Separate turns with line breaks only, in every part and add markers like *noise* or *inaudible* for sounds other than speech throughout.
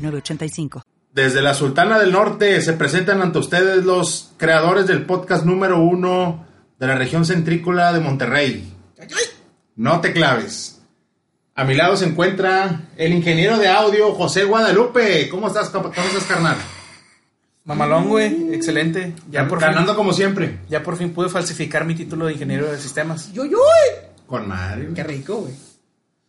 906985.
Desde la Sultana del Norte se presentan ante ustedes los creadores del podcast número uno de la región centrícola de Monterrey. No te claves. A mi lado se encuentra el ingeniero de audio José Guadalupe. ¿Cómo estás, cómo estás carnal?
Mamalón, güey, excelente.
Ya por Ganando como siempre.
Ya por fin pude falsificar mi título de ingeniero de sistemas.
¡Yo, yo!
Con Mario.
Qué rico, güey.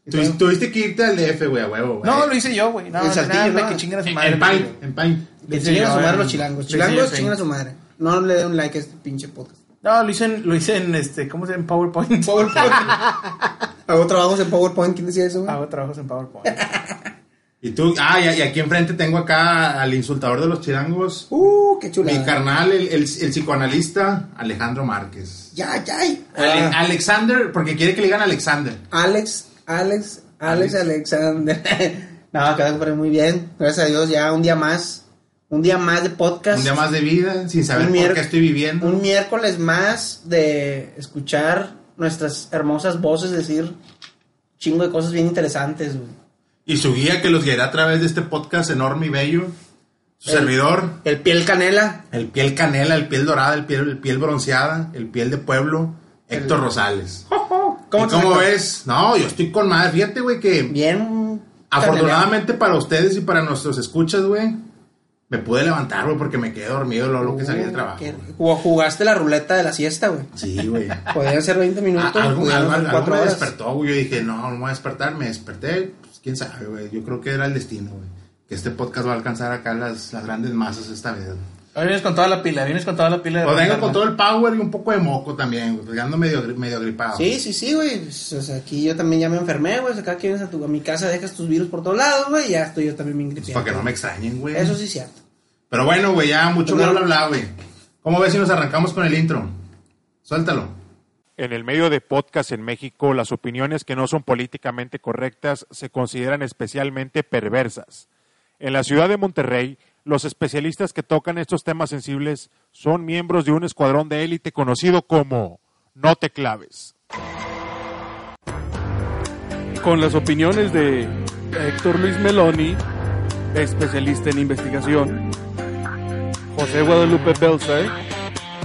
Tuviste que irte al DF, güey, a huevo, güey.
No, lo hice yo, güey. No,
El Saltillo, ¿no?
que chinguen a su madre.
En Paint, en Paint.
Que chinguen a su madre
en-
los chilangos. Chilangos, chinguen a su madre. No le den un like a este pinche podcast.
No, lo hice en, lo hice en este, ¿cómo se llama? En PowerPoint.
PowerPoint. *laughs* Hago trabajos en PowerPoint. ¿Quién decía eso, güey?
Hago trabajos en PowerPoint. *laughs*
Y tú, ah, y, y aquí enfrente tengo acá al insultador de los chilangos.
Uh, qué chula.
Mi carnal, el, el, el psicoanalista Alejandro Márquez.
Ya, ya.
Ale-
Ah,
Alexander, porque quiere que le digan Alexander.
Alex, Alex, Alex Alexander. *laughs* no, me muy bien. Gracias a Dios, ya un día más. Un día más de podcast.
Un día más de vida, sin saber
Un
por qué estoy viviendo.
Un miércoles más de escuchar nuestras hermosas voces decir chingo de cosas bien interesantes, güey.
Y su guía que los guiará a través de este podcast enorme y bello. Su
El-
servidor,
El piel canela.
el piel canela, el piel dorada, el piel, el piel bronceada, el piel de pueblo, Héctor Rosales.
¿Cómo
ves? No, yo estoy con madre. Fíjate, güey, que
Bien.
afortunadamente para ustedes y para nuestros escuchas, güey, me pude levantar, güey, porque me quedé dormido lo que salí de trabajo.
Qué- jug- Jugaste la ruleta de la siesta, güey.
Sí, güey. *laughs*
Podían ser 20 minutos,
Ah, algo,
pudieron
algo-
ser
algo
4
me
horas.
despertó, güey. Yo dije, no, no me voy a despertar. Me desperté, pues quién sabe, güey. Yo creo que era el destino, güey. Que este podcast va a alcanzar acá las, las grandes masas esta vez. güey.
Hoy vienes con toda la pila, vienes con toda la pila de
Pues vengo con todo el power y un poco de moco también, güey. Ando medio, medio gripado.
Sí, sí, sí, güey. Pues, o sea, aquí yo también ya me enfermé, güey. Acá que vienes a, tu, a mi casa, dejas tus virus por todos lados, güey. Ya estoy yo también bien
Pues
gripeado.
para que no me extrañen, güey.
Eso sí es cierto.
Pero bueno, güey, ya mucho
Pues
bla, bla, güey. ¿Cómo ves si nos arrancamos con el intro? Suéltalo.
En el medio de podcast en México, las opiniones que no son políticamente correctas se consideran especialmente perversas. En la ciudad de Monterrey, los especialistas que tocan estos temas sensibles son miembros de un escuadrón de élite conocido como No te claves.
con las opiniones de Héctor Luis Meloni, especialista en investigación, José Guadalupe Belzer,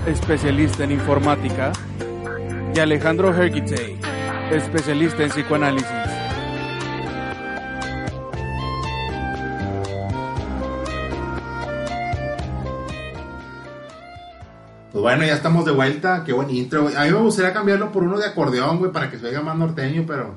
especialista en informática, y Alejandro Hergitay, especialista en psicoanálisis.
Pues bueno, ya estamos de vuelta. Qué buen intro, güey. A mí me gustaría cambiarlo por uno de acordeón, güey, para que se oiga más norteño, pero...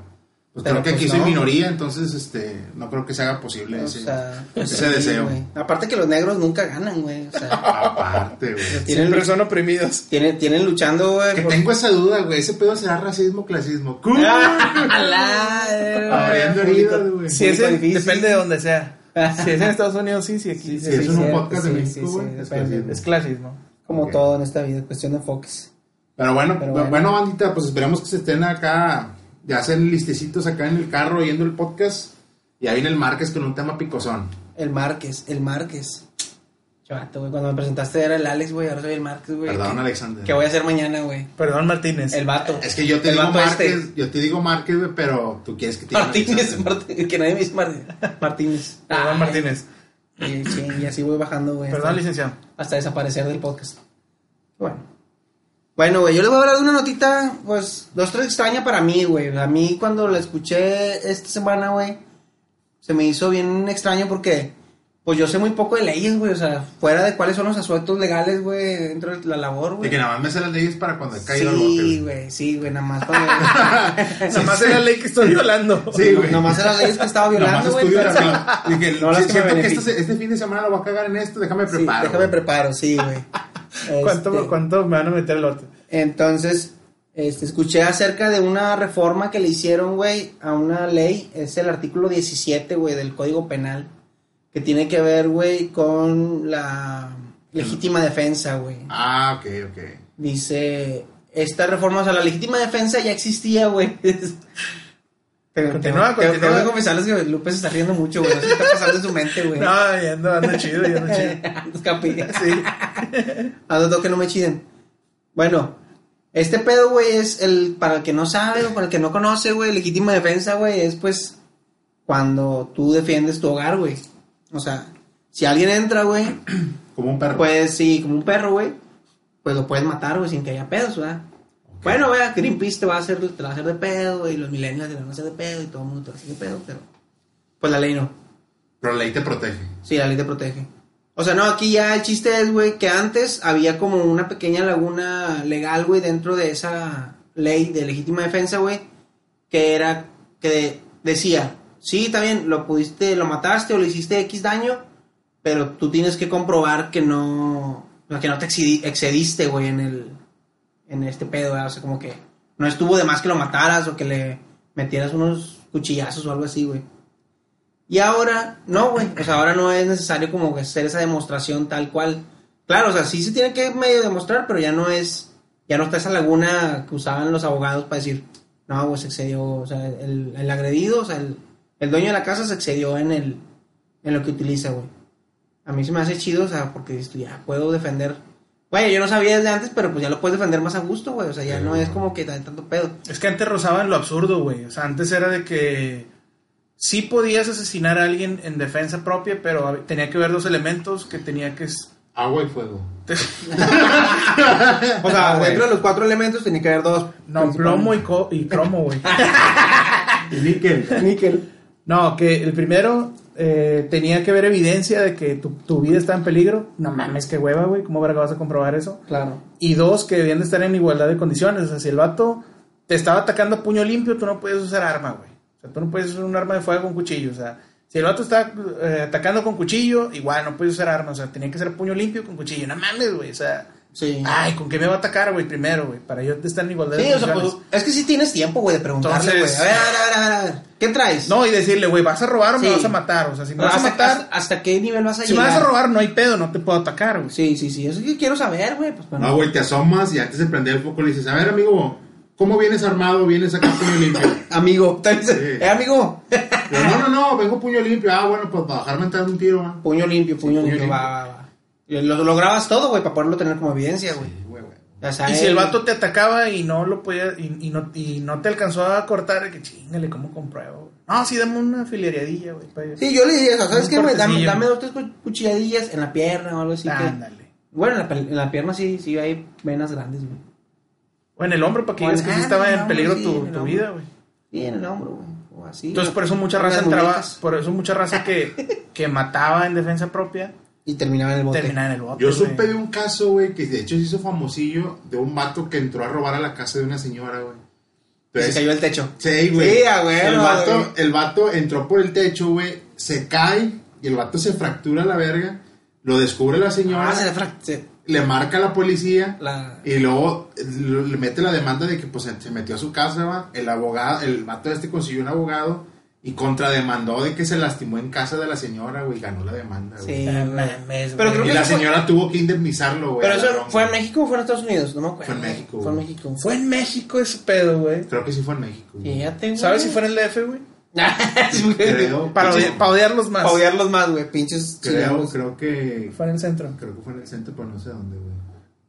Pues
Pero
creo que
pues
aquí soy
no.
minoría, entonces, este... No creo que se haga posible
O
ese,
sea, pues,
ese
sí,
deseo.
güey. Aparte que los negros nunca ganan, güey. O sea,
Aparte, güey.
tienen,
Siempre son oprimidos.
tienen, tienen luchando, güey.
Que
por-
tengo esa duda, güey. ¿Ese pedo será racismo o clasismo? *laughs*
¡Alá!
Abriendo heridas, güey.
Si es depende de donde sea. *laughs* Si es en Estados Unidos, sí, sí, aquí.
Sí,
Si es un
cierto,
podcast de
sí,
México,
sí,
güey,
sí,
es clasismo.
Como todo en esta vida, cuestión de enfoques.
Pero bueno,
Pero
bueno,
bueno.
bandita, pues esperemos que se estén acá, ya hacen listecitos acá en el carro oyendo el podcast. Y ahí en el Márquez con un tema picosón.
El Márquez, el Márquez. Chavato, güey. Cuando me presentaste era el Alex, güey. Ahora soy el Márquez, güey.
Perdón,
¿Qué-
Alexander.
¿Qué voy a hacer mañana, güey?
Perdón, Martínez.
El vato.
Es que yo te
El
digo Márquez,
este.
yo te digo Márquez, güey, pero tú quieres que te diga
Martínez. Martínez, que nadie me dice Martínez. Martínez.
Perdón,
Ay,
Martínez.
Y, sí, y así voy bajando, güey.
Perdón,
hasta-
licenciado.
hasta desaparecer del podcast. Bueno. Bueno, güey, yo les voy a hablar de una notita, pues, dos, tres extraña para mí, güey. A mí cuando la escuché esta semana, güey, se me hizo bien extraño porque, pues, yo sé muy poco de leyes, güey. O sea, fuera de cuáles son los asuetos legales, güey, dentro de la labor,
De
güey.
que nada más me sé las leyes para cuando he caído al bote,
Sí,
güey.
sí, güey, nada más cuando... *laughs*
Nada más es la ley que estoy violando.
Sí, güey.
Nada más eran las leyes que estaba
Nada
violando,
más
güey.
estudio
pero-
así. Dije,
No
siento que este, este fin de semana lo voy a cagar en esto, déjame
Sí,
preparo.
déjame preparo, sí, güey.
¿Cuánto,
Este-
¿Cuánto me van a meter el otro?
Entonces, este, escuché acerca de una reforma que le hicieron, güey, a una ley. Es el artículo 17, güey, del Código Penal. Que tiene que ver, güey, con la legítima defensa, güey.
Ah, ok, ok.
Dice, esta reforma, o sea, la legítima defensa ya existía, güey. *laughs* Pero
Continúa,
tengo- tengo-
continúa.
Tengo que confesarles que Lupe se está riendo mucho, güey. No sé qué está pasando en su mente, güey.
No, ya ando, ando chido, ya ando *laughs* chido.
Escape.
Sí. *laughs*
A los dos que no me chiden. Bueno, este pedo, güey, es el, para el que no sabe o para el que no conoce, güey, legítima defensa, güey, es pues cuando tú defiendes tu hogar, güey. O sea, si alguien entra, güey, *clears throat*
Como un perro.
pues sí, como un perro, güey, pues lo puedes matar, güey, sin que haya pedos, ¿verdad? Bueno, güey, Greenpeace te va a hacer, te va a hacer de pedo, güey, y los millennials te van a hacer de pedo, y todo el mundo te va a hacer de pedo, pero pues la ley no.
Pero la ley te protege.
Sí, la ley te protege. O sea, no, aquí ya el chiste es, güey, que antes había como una pequeña laguna legal, güey, dentro de esa ley de legítima defensa, güey, que era, que decía, sí, también lo pudiste, lo mataste o le hiciste X daño, pero tú tienes que comprobar que no, que no te excedi- excediste, güey, en el, en este pedo, o sea, como que no estuvo de más que lo mataras o que le metieras unos cuchillazos o algo así, güey. Y ahora, no, güey. O sea, ahora no es necesario como que hacer esa demostración tal cual. Claro, o sea, sí se tiene que medio demostrar, pero ya no es, ya no está esa laguna que usaban los abogados para decir, no, pues se excedió, o sea, el, el agredido, o sea, el, el dueño de la casa se excedió en el, en lo que utiliza, güey. A mí se me hace chido, o sea, porque dices tú, ya puedo defender. Güey, yo no sabía desde antes, pero pues ya lo puedes defender más a gusto, güey. O sea, ya no es como que tan- tanto pedo.
Es que antes rozaban lo absurdo, güey. O sea, antes era de que sí podías asesinar a alguien en defensa propia, pero tenía que ver dos elementos que tenía que...
Agua y fuego. *laughs*
O sea,
Ah,
dentro de los cuatro elementos tenía que haber dos.
No, plomo y, co- y cromo, güey. *laughs*
Y níquel. *laughs*
Níquel.
No, que el primero eh, tenía que ver evidencia de que tu, tu vida está en peligro. No mames, qué hueva, güey. ¿Cómo verga vas a comprobar eso?
Claro.
Y dos, que debían de estar en igualdad de condiciones. O sea, si el vato te estaba atacando a puño limpio, tú no puedes usar arma, güey. O sea, tú no puedes usar un arma de fuego con cuchillo. O sea, si el vato está eh, atacando con cuchillo, igual no puedes usar arma. O sea, tenía que ser puño limpio con cuchillo. No mames, güey. O sea,
Sí.
ay, ¿con qué me va a atacar, güey? Primero, güey. Para yo estar en igualdad
Sí,
de
o sea, pues,
condiciones.
es que sí tienes tiempo, güey, de preguntarle, güey.
Entonces-
A ver, a ver, a ver, a ver. ¿Qué traes?
No, y decirle, güey, ¿vas a robar o me vas a matar? O sea, si me
Pero
vas a matar,
hasta- hasta qué nivel vas a
si me
llegar?
vas a robar, no hay pedo, no te puedo atacar, güey.
Sí, sí, sí. Eso es que quiero saber, güey. Pues, bueno.
No, güey, te asomas y antes de prender el foco le dices, a ver, amigo, ¿cómo vienes armado? ¿Vienes acá puño limpio? *laughs*
Amigo. *laughs*
Sí.
Eh, amigo.
Pero, no, no, no, vengo puño limpio. Ah, bueno, pues para dejarme entrar un tiro, ¿no?
puño limpio, puño,
puño
limpio.
limpio.
Va, va, va. Lo, lo grabas todo, güey, para poderlo tener como evidencia, güey. O sea,
Y si el vato te atacaba y no lo podía, y, y no, y no te alcanzó a cortar, que chingale, ¿cómo compruebo? No, sí, dame una fileriadilla, güey.
Sí, yo le diría, o sea, ¿sabes qué, güey? Dame, dame dos, tres cu- cuchilladillas en la pierna o algo así. que-
Ándale.
Bueno, en la, pel- en la pierna sí, sí hay venas grandes, güey.
O en el hombro, para que
en-
que sí
ah,
estaba
en el
en peligro
sí,
tu,
en
vida, güey.
Sí, en el hombro, güey. O así.
Entonces, por eso mucha raza entraba, por eso mucha raza que, que mataba en defensa propia,
Y terminaba en el bote.
terminaba en el bote.
Yo supe de un caso, güey, que de hecho se hizo famosillo, de un vato que entró a robar a la casa de una señora, güey.
Y se cayó el techo.
Sí, güey.
Sí,
el, vato, el vato entró por el techo, güey, se cae y el vato se fractura la verga. Lo descubre la señora,
Ah, se le
marca a la policía
la...
y luego eh, le mete la demanda de que pues se se metió a su casa, va. El abogado, el vato este consiguió un abogado y contrademandó de que se lastimó en casa de la señora, güey, ganó la demanda, güey.
Sí,
mames,
Pero creo
Y
que
la
fue-
señora tuvo que indemnizarlo, güey.
Pero eso
ladrón,
fue en. México o fue en Estados Unidos, no me acuerdo.
Fue en México,
Fue en. México.
Fue en México ese pedo, güey.
Creo que sí fue en México. güey.
Fíjate, güey.
¿Sabes si fue en el DF, güey? *laughs*
Sí.
Creo.
Para, odiarlos más.
Para odiarlos más, güey. Pinches
Creo, creo que.
Fue en el centro.
Creo que fue en el centro, pero no sé dónde, güey.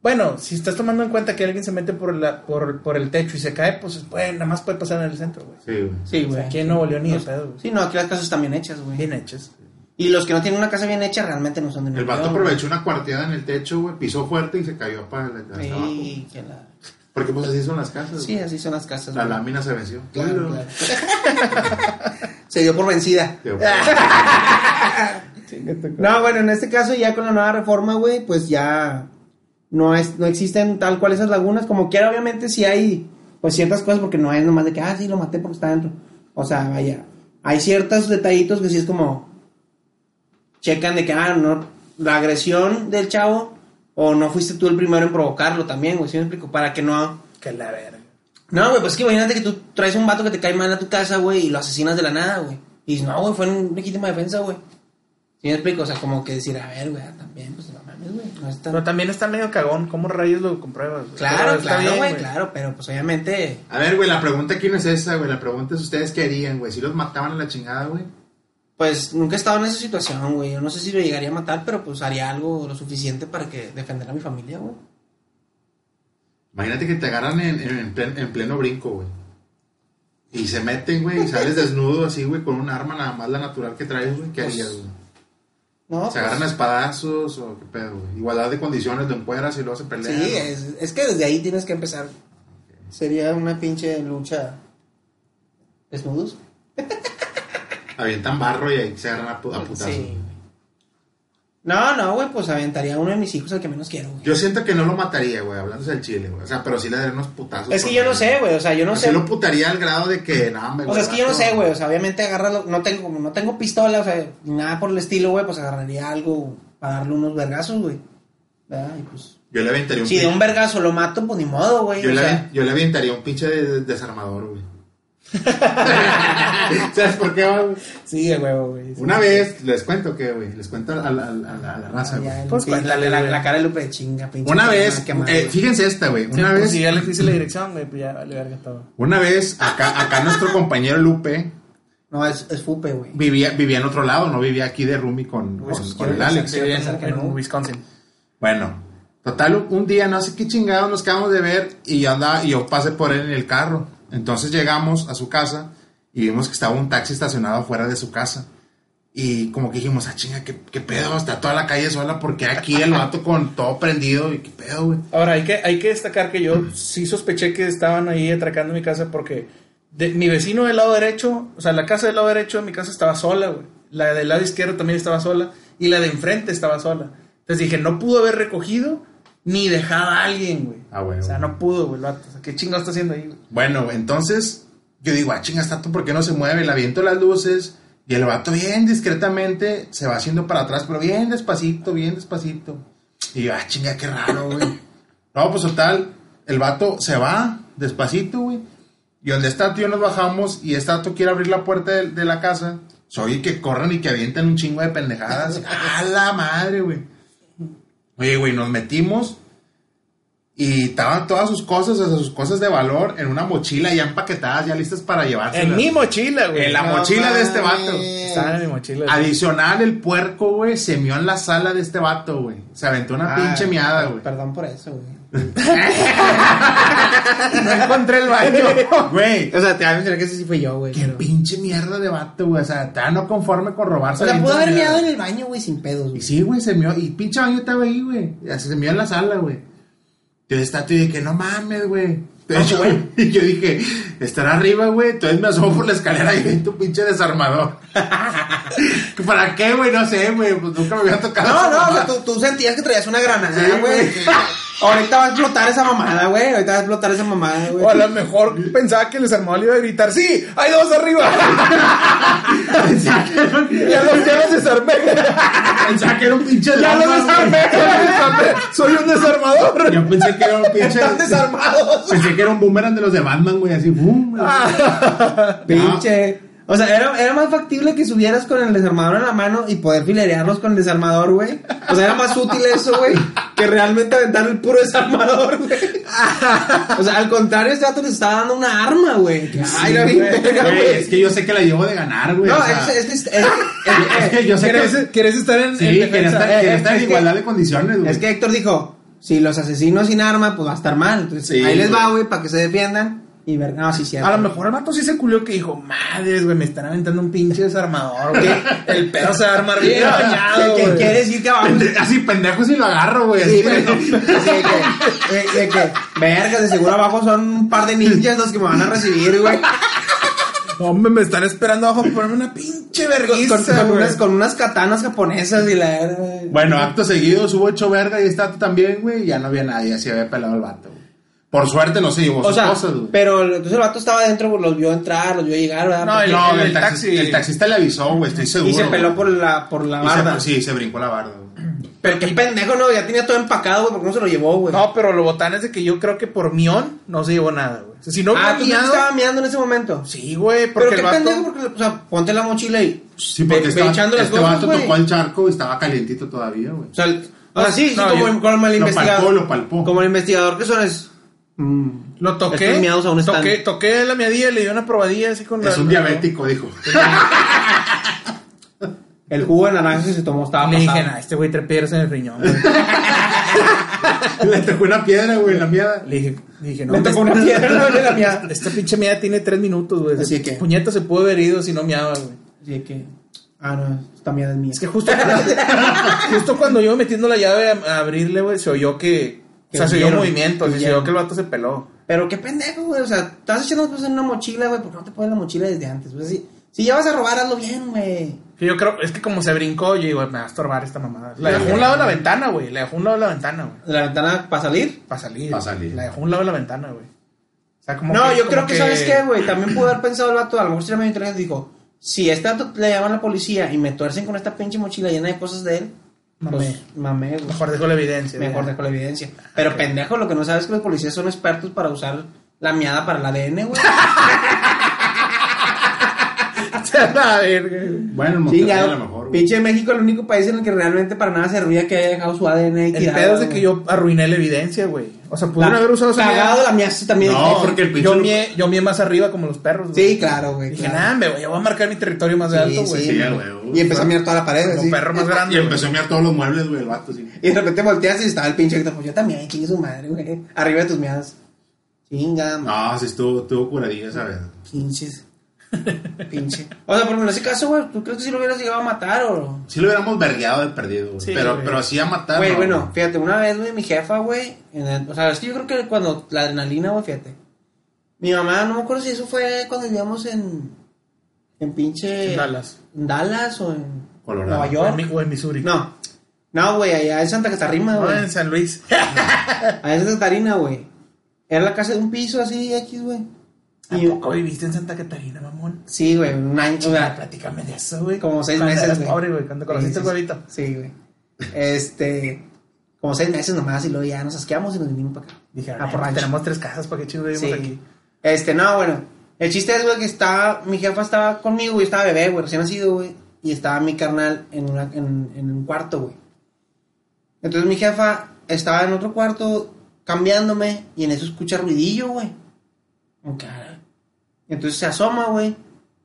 Bueno, si estás tomando en cuenta que alguien se mete por, la, por, por el techo y se cae, pues bueno, nada más puede pasar en el centro, güey.
Sí, güey.
Sí,
O
güey.
sea, aquí en Nuevo León ni de pedo, güey.
Sí, no, aquí las casas están bien hechas, güey.
Bien hechas.
Y los que no tienen una casa bien hecha realmente no son de
El
Nuevo
vato
León,
aprovechó una cuarteada en el techo, güey, pisó fuerte y se cayó para el abajo.
Sí, que la-
Porque pues así son las casas.
sí,
güey.
así son las casas.
La
güey.
lámina se venció.
Claro, claro. *laughs* Se dio por vencida.
Tío, *laughs*
No, bueno, en este caso ya con la nueva reforma, güey, pues ya no es, no existen tal cual esas lagunas. Como quiera, obviamente, sí hay pues ciertas cosas, porque no es nomás de que, ah, sí, lo maté porque está dentro. O sea, vaya, hay ciertos detallitos que sí es como checan de que, ah, no, la agresión del chavo, o no fuiste tú el primero en provocarlo también, güey, ¿sí me explico? Para que no...
Que la verga.
No, güey, pues es que imagínate que tú traes un vato que te cae mal a tu casa, güey, y lo asesinas de la nada, güey. Y no, güey, fue en legítima defensa, güey. ¿Sí me explico? O sea, como que decir, a ver, güey, también, pues no mames, güey. No es tan-
Pero también está medio cagón. ¿Cómo rayos lo compruebas? güey?
Claro,
Pero está
claro, güey, claro, pero pues obviamente.
A ver, güey, la pregunta aquí no es esa, güey. La pregunta es ustedes qué harían, güey. Si los mataban a la chingada, güey.
Pues nunca he estado en esa situación, güey. Yo no sé si lo llegaría a matar, pero pues haría algo lo suficiente para que defender a mi familia, güey.
Imagínate que te agarran en, en, en plen- en pleno brinco, güey. Y se meten, güey, y sales desnudo así, güey, con un arma nada más la natural que traes, güey. ¿Qué harías, güey?
No,
¿Se
pues,
agarran espadazos o qué pedo? Igualdad de condiciones, lo empueras y luego se pelean.
Sí, es, es que desde ahí tienes que empezar. Sería una pinche lucha desnudos.
Avientan barro y ahí se agarran a, a putazos.
Sí. No, no, güey, pues aventaría a uno de mis hijos al que menos quiero, güey.
Yo siento que no lo mataría, güey, hablándose del chile, güey. O sea, pero sí le daría unos putazos.
Es que yo no sé, güey, o sea, yo no
Así
sé.
lo putaría al grado de que, no, me
O sea, es que yo no sé, güey, o sea, obviamente agarrarlo, no tengo, como no tengo pistola, o sea, ni nada por el estilo, güey, pues agarraría algo para darle unos vergazos, güey. ¿Verdad? Y pues,
Yo le aventaría un
si de un vergazo lo mato, pues ni modo, güey.
yo, le,
sea,
yo le aventaría un pinche de- de- desarmador, güey. *laughs* ¿Sabes por qué, güey?
Sí, de huevo, güey. Sí.
Una vez, les cuento que, güey, les cuento a la, a la- a la- a la raza, güey.
Pues cuéntale,
la, la, cara de Lupe de chinga, pinche.
Una vez,
quemada,
eh, fíjense esta, güey.
Sí,
Una
pues,
vez,
Si ya le hice la dirección, güey, pues ya vale verga todo.
una vez, acá, acá nuestro compañero Lupe
No, es, es Fupe, güey.
vivía, vivía en otro lado, no vivía aquí de Rumi con, con,
Pues,
con
quiero
el Alex.
Sí, en, en. Wisconsin.
Bueno, total, un día no sé qué chingados nos quedamos de ver y yo andaba, y yo pasé por él en el carro. Entonces llegamos a su casa y vimos que estaba un taxi estacionado fuera de su casa. Y como que dijimos, ah, chinga, ¿qué, qué pedo? Está toda la calle sola porque aquí el vato con todo prendido y qué pedo, güey.
Ahora, hay que, hay que destacar que yo sí sospeché que estaban ahí atracando mi casa porque mi vecino del lado derecho, o sea, la casa del lado derecho de mi casa estaba sola, güey. La del lado izquierdo también estaba sola y la de enfrente estaba sola. Entonces dije, no pudo haber recogido ni dejado a alguien, güey.
Ah, güey,
O sea, no pudo, güey, el vato. O sea, ¿qué chingado está haciendo ahí, güey?
Bueno, entonces yo digo, ah, chinga, está ¿por qué no se mueve? Le aviento las luces y el vato bien discretamente se va haciendo para atrás, pero bien despacito, bien despacito. Y yo, ah, chinga, qué raro, güey. *laughs* No, pues total, el vato se va despacito, güey. Y donde está tío nos bajamos y vato quiere abrir la puerta de, de la casa. Soy que corran y que avientan un chingo de pendejadas. *laughs* ¡A la madre, güey! Oye, güey, nos metimos y estaban todas sus cosas, o sea, sus cosas de valor en una mochila ya empaquetadas, ya listas para llevarse.
En mi mochila, güey.
En la
No
mochila de este vato.
Estaba en mi mochila. güey.
Adicional, el puerco, güey, se mió en la sala de este vato, güey. Se aventó una
Ah,
pinche miada, güey.
Perdón por eso, güey. *laughs*
No encontré el baño.
Güey,
O sea, te voy a mencionar que ese sí fue yo, güey.
qué
pero-
pinche mierda de vato, güey. O sea, estaba no conforme con robarse.
O sea, pudo haber meado en el baño, güey, sin pedos,
Y
güey.
sí, güey, se mió. Y pinche baño estaba ahí, güey. Se mió en la sala, güey. Entonces está tú y dije, no mames, güey. Entonces yo, y yo dije, estará arriba, güey. Entonces me asomo por la escalera y vi tu pinche desarmador. *laughs* ¿Para qué, güey? No sé, güey. Pues nunca me había tocado.
No, no, o sea, tú, tú sentías que traías una granada,
Sí,
güey.
güey. *laughs*
Ahorita va a explotar esa mamada, güey. Ahorita va a explotar esa mamada, güey.
O a lo mejor pensaba que el desarmador le iba a gritar, ¡Sí! ¡Hay dos arriba! *laughs* ya los, ya los desarmé.
Pensaba que era un pinche
¡Ya los desarmé!
güey.
¡Ya los desarmé! ¡Soy un desarmador!
Yo pensé que era un *laughs* pinche.
Están desarmados.
Pensé que era un boomerang de los de Batman, güey. Así, boom.
Pinche. O sea, era, era más factible que subieras con el desarmador en la mano y poder filerearlos con el desarmador, güey. O sea, era más útil eso, güey, que realmente aventar el puro desarmador, güey. O sea, al contrario, este vato les estaba dando una arma, güey. Ay, la
güey.
es que yo sé que la llevo de ganar, güey.
No,
o sea,
es, es, es,
que yo sé
¿Quieres,
que.
quieres estar en,
Sí,
en
estar,
eh, eh,
estar en
que-
igualdad de condiciones, güey.
es que Héctor dijo, si los asesinos sin arma, pues va a estar mal. Entonces,
Sí,
ahí les va, güey, para que se defiendan. Y ver, no, sí, cierto.
A lo mejor el vato sí se culió que dijo, madres, güey, me están aventando un pinche desarmador, güey. El pedo se va a armar bien bañado,
que, que
güey.
quiere decir que abajo
Pende- Así pendejo si lo agarro, güey.
Sí,
así,
de que, de, de que, vergas, de seguro abajo son un par de ninjas los que me van a recibir, güey.
Hombre, me están esperando abajo para ponerme una pinche vergüenza,
con- unas, con unas katanas japonesas y la.
Bueno, acto seguido, subo hecho verga y está también, güey. Y ya no había nadie, así había pelado el vato, güey. Por suerte no se llevó
O
sus
sea,
cosas, güey.
pero entonces el vato estaba adentro, los vio entrar, los vio llegar, ¿verdad?
No, el-
No, el,
el
taxi-
taxi-
el taxista le avisó, güey, estoy seguro.
y se peló
güey.
por la, por la
se-
barda.
sí, se brincó la barda, güey.
Pero qué pendejo, no, ya tenía todo empacado, güey, porque no se lo llevó, güey.
No, pero lo botán es de que yo creo que por mión no se llevó nada, güey. O sea, si no
ah, ¿tú
miado-
estaba meando en ese momento?
Sí, güey,
Pero qué
el vato...
pendejo, porque, o sea, ponte la mochila y.
Sí, porque
ve
estaba,
echando las
este
cosas,
vato
güey.
tocó el charco y estaba calientito todavía, güey.
O sea, el- o sea, sí, sí, como,
yo-
el- como el
lo
investigador.
palpó, lo palpó.
Como el investigador que son es. Mm,
Lo toqué,
estos miados aún están.
toqué, toqué la miadilla y le di una probadilla así con la...
Es un diabético, dijo. *laughs*
El jugo de naranja que se tomó estaba
Le dije, nah, este güey trae piedras en el riñón. *laughs*
Le tocó una piedra, güey, en la mierda.
Le dije, le dije, no,
Le tocó una piedra, güey, la *laughs* miada.
Esta pinche miada tiene tres minutos, güey.
Así que-
Puñeta se pudo haber ido si no miaba, güey.
Así que. Ah, no, esta mierda es mía.
Es que justo, justo cuando yo metiendo la llave a, a abrirle, güey, se oyó que... O sea, se
huyeron,
movimiento, se
huyeron.
que el vato se peló.
Pero qué pendejo, güey. O sea, estás echando cosas en una mochila, güey. ¿Por qué no te pones la mochila desde antes? Pues, si, si ya vas a robar, hazlo bien, güey.
Que yo creo, es que como se brincó, yo digo, me va a estorbar esta mamada. La dejó a un lado de la ventana, güey. La dejó a un lado de la ventana, güey.
La ventana para salir.
Para salir.
Pa' salir.
La dejó a un lado de la ventana, güey. O sea, como
No,
que-
yo
como
creo que, ¿sabes qué, güey? También pudo haber pensado el vato, a lo mejor si era medio inteligente, dijo, si este vato le llaman a la policía y me tuercen con esta pinche mochila llena de cosas de él,
Mamé.
pues.
Mejor dejó la evidencia.
Mejor dejo la evidencia. Pero pendejo, lo que no sabes es que los policías son expertos para usar la miada para el ADN, güey. *laughs* *laughs*
A ver, güey.
Bueno, en Monterrey
Chingado.
a lo mejor, güey.
Pinche México, el único país en el que realmente para nada servía que haya dejado su ADN ahí
El pedo es de que yo arruiné la evidencia, güey. O sea,
La-
pudieron haber usado esa
Cagado la mía sí, también.
No,
Eh,
porque el pinche
Yo
lo-
mié, yo mié más arriba como los perros, güey.
Sí, claro, güey.
Dije,
claro.
nah, me voy, voy a marcar mi territorio más de
Sí,
alto, güey.
sí,
Sí,
güey. Y empezó a mirar toda la pared,
Como
así.
perro más grande.
Y empezó a mirar todos los muebles, güey, el vato, sí.
Y de repente volteas y estaba el pinche Héctor, pues yo también, chingue su madre, güey. Arriba de tus miadas. Chinga,
No, sí estuvo, estuvo curadilla esa vez.
pinches. Pinche. O sea, por ejemplo, en ese caso, güey, ¿tú crees que si lo hubieras llegado a matar o...?
Sí lo hubiéramos vergueado de perdido, güey.
Sí,
pero,
güey.
pero así a matar.
Güey,
no,
bueno, fíjate, una vez, güey, mi jefa, güey, en el- o sea, es que yo creo que cuando la adrenalina, güey, fíjate. Mi mamá, no me acuerdo si eso fue cuando vivíamos en, en pinche...
En Dallas.
En Dallas o en
Colorado.
Nueva
en,
York.
O en Missouri.
No, no, güey, allá en Santa Catarina,
No,
güey.
en San Luis. *laughs*
Allá en Santa Catarina, güey. Era la casa de un piso así, X, güey.
¿A
Y-
poco viviste en Santa Catarina, mamón?
Sí, güey, un año, sea,
platícame de eso, güey.
Como seis
Cuando
meses,
eras
güey.
pobre, güey, cuando conociste el huevito.
Sí, güey. Este, como seis meses nomás y luego ya nos asqueamos y nos vinimos para acá.
Dijeron,
Ah, por rancho.
tenemos tres casas, ¿para qué chingo vivimos
Sí.
aquí?
Este, no, bueno. El chiste es, güey, que estaba, mi jefa estaba conmigo, yo estaba bebé, güey, recién nacido, güey. Y estaba mi carnal en, una, en, en un cuarto, güey. Entonces mi jefa estaba en otro cuarto cambiándome y en eso escucha ruidillo, güey. Ok. Entonces se asoma, güey.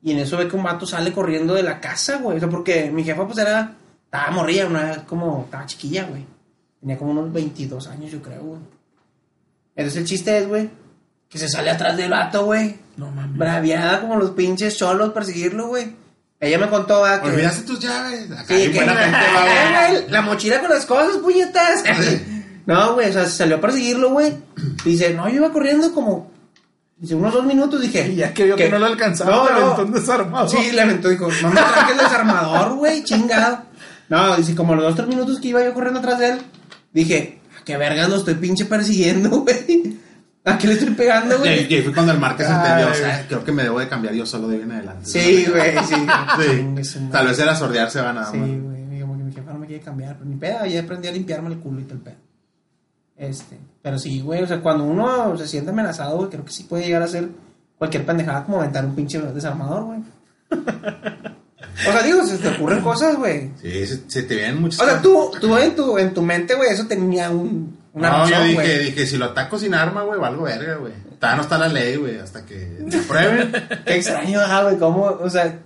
Y en eso ve que un vato sale corriendo de la casa, güey. O sea, porque mi jefa, pues era. Estaba morrilla, una, como. Estaba chiquilla, güey. Tenía como unos 22 años, yo creo, güey. Entonces el chiste es, güey, que se sale atrás del vato, güey.
No mames.
Braviada como los pinches cholos perseguirlo, güey. Ella me contó, ¿verdad? que.
Olvidaste tus llaves. Acá
Sí, que
buena *laughs* gente, va, güey.
Güey, la mochila con las cosas, puñetas. *laughs* no, güey, o sea, se salió a perseguirlo, güey. Dice, no, yo iba corriendo como. Dice, unos dos minutos, dije.
Y ya que vio que no lo alcanzaba,
No,
le
no.
aventó un desarmado.
Sí, le aventó, dijo, no me trajes el desarmador, güey, chingado. No, dice, como los dos, tres minutos que iba yo corriendo atrás de él, dije, ¿a qué vergas lo estoy pinche persiguiendo, *laughs* güey? ¿A qué le estoy pegando, güey?
y ahí fue cuando el Márquez entendió. O sea, creo que me debo de cambiar yo solo de ahí en adelante.
Sí, güey, sí.
Sí. Tal vez era sordearse, va nada
Sí,
más.
güey, mi, jefa no me quiere cambiar, pero ni pedo, ya aprendí a limpiarme el culo y todo el pedo. Este, pero sí, güey, o sea, cuando uno se siente amenazado, güey, creo que sí puede llegar a ser cualquier pendejada como aventar un pinche desarmador, güey. *laughs* o sea, digo, se te ocurren cosas, güey.
Sí, se, se te vienen muchas
O sea, tú, tú en tu, en tu mente, güey, eso tenía un, una
No, yo dije,
güey.
dije, si lo ataco sin arma, güey, valgo verga, güey. Todavía no está la ley, güey, hasta que se prueben. *laughs*
Qué extraño, ah, güey, cómo, o sea,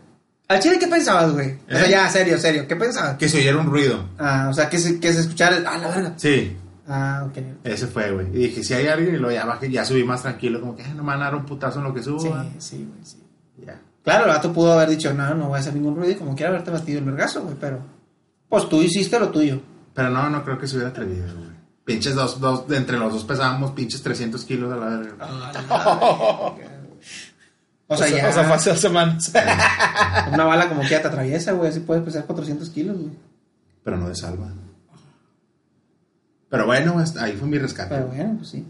al chile, ¿qué pensabas, güey? O sea,
¿Eh?
ya, serio, serio, ¿qué pensabas?
que se oyera un ruido.
Ah, o sea, que se, que se escuchara el, ah, la verga.
Sí,
Ah, ok.
ese fue, güey. Y dije, si hay alguien, y luego ya bajé, ya subí más tranquilo, como que, "Ay, no me van a dar un putazo en lo que subo.
Sí,
va".
sí, güey, sí.
Ya.
Claro, el vato pudo haber dicho, no, no voy a hacer ningún ruido y como quiera haberte batido el vergazo, güey, pero... Pues tú hiciste lo tuyo.
Pero no, no creo que se hubiera atrevido, güey. Pinches dos, dos, de entre los dos pesábamos pinches 300 kilos a la verga.
Ah, O sea, ya...
O sea, fue hace dos semanas.
Una bala como quiera te atraviesa, güey, así puedes pesar 400 kilos, güey.
Pero no de salva. Pero bueno, hasta ahí fue mi rescate.
Pero bueno, pues sí.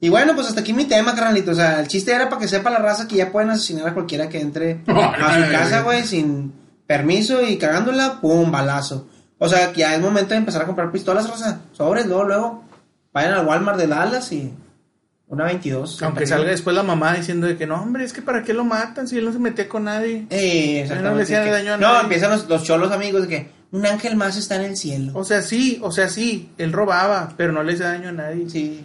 Y bueno, pues hasta aquí mi tema, carnalito. O sea, el chiste era para que sepa la raza que ya pueden asesinar a cualquiera que entre *laughs* a su casa, güey, sin permiso y cagándola, pum, balazo. O sea, que ya es momento de empezar a comprar pistolas, Rosa. Sobres, luego, luego. Vayan al Walmart de Dallas y una 22.
Aunque salga después la mamá diciendo de que no, hombre, es que para qué lo matan si él no se metía con nadie.
Eh,
No le hacía
que-
daño a
No,
nadie.
empiezan los, los cholos amigos de que un ángel más está en el cielo.
O sea, sí, o sea, sí, él robaba, pero no le hacía daño a nadie.
Sí.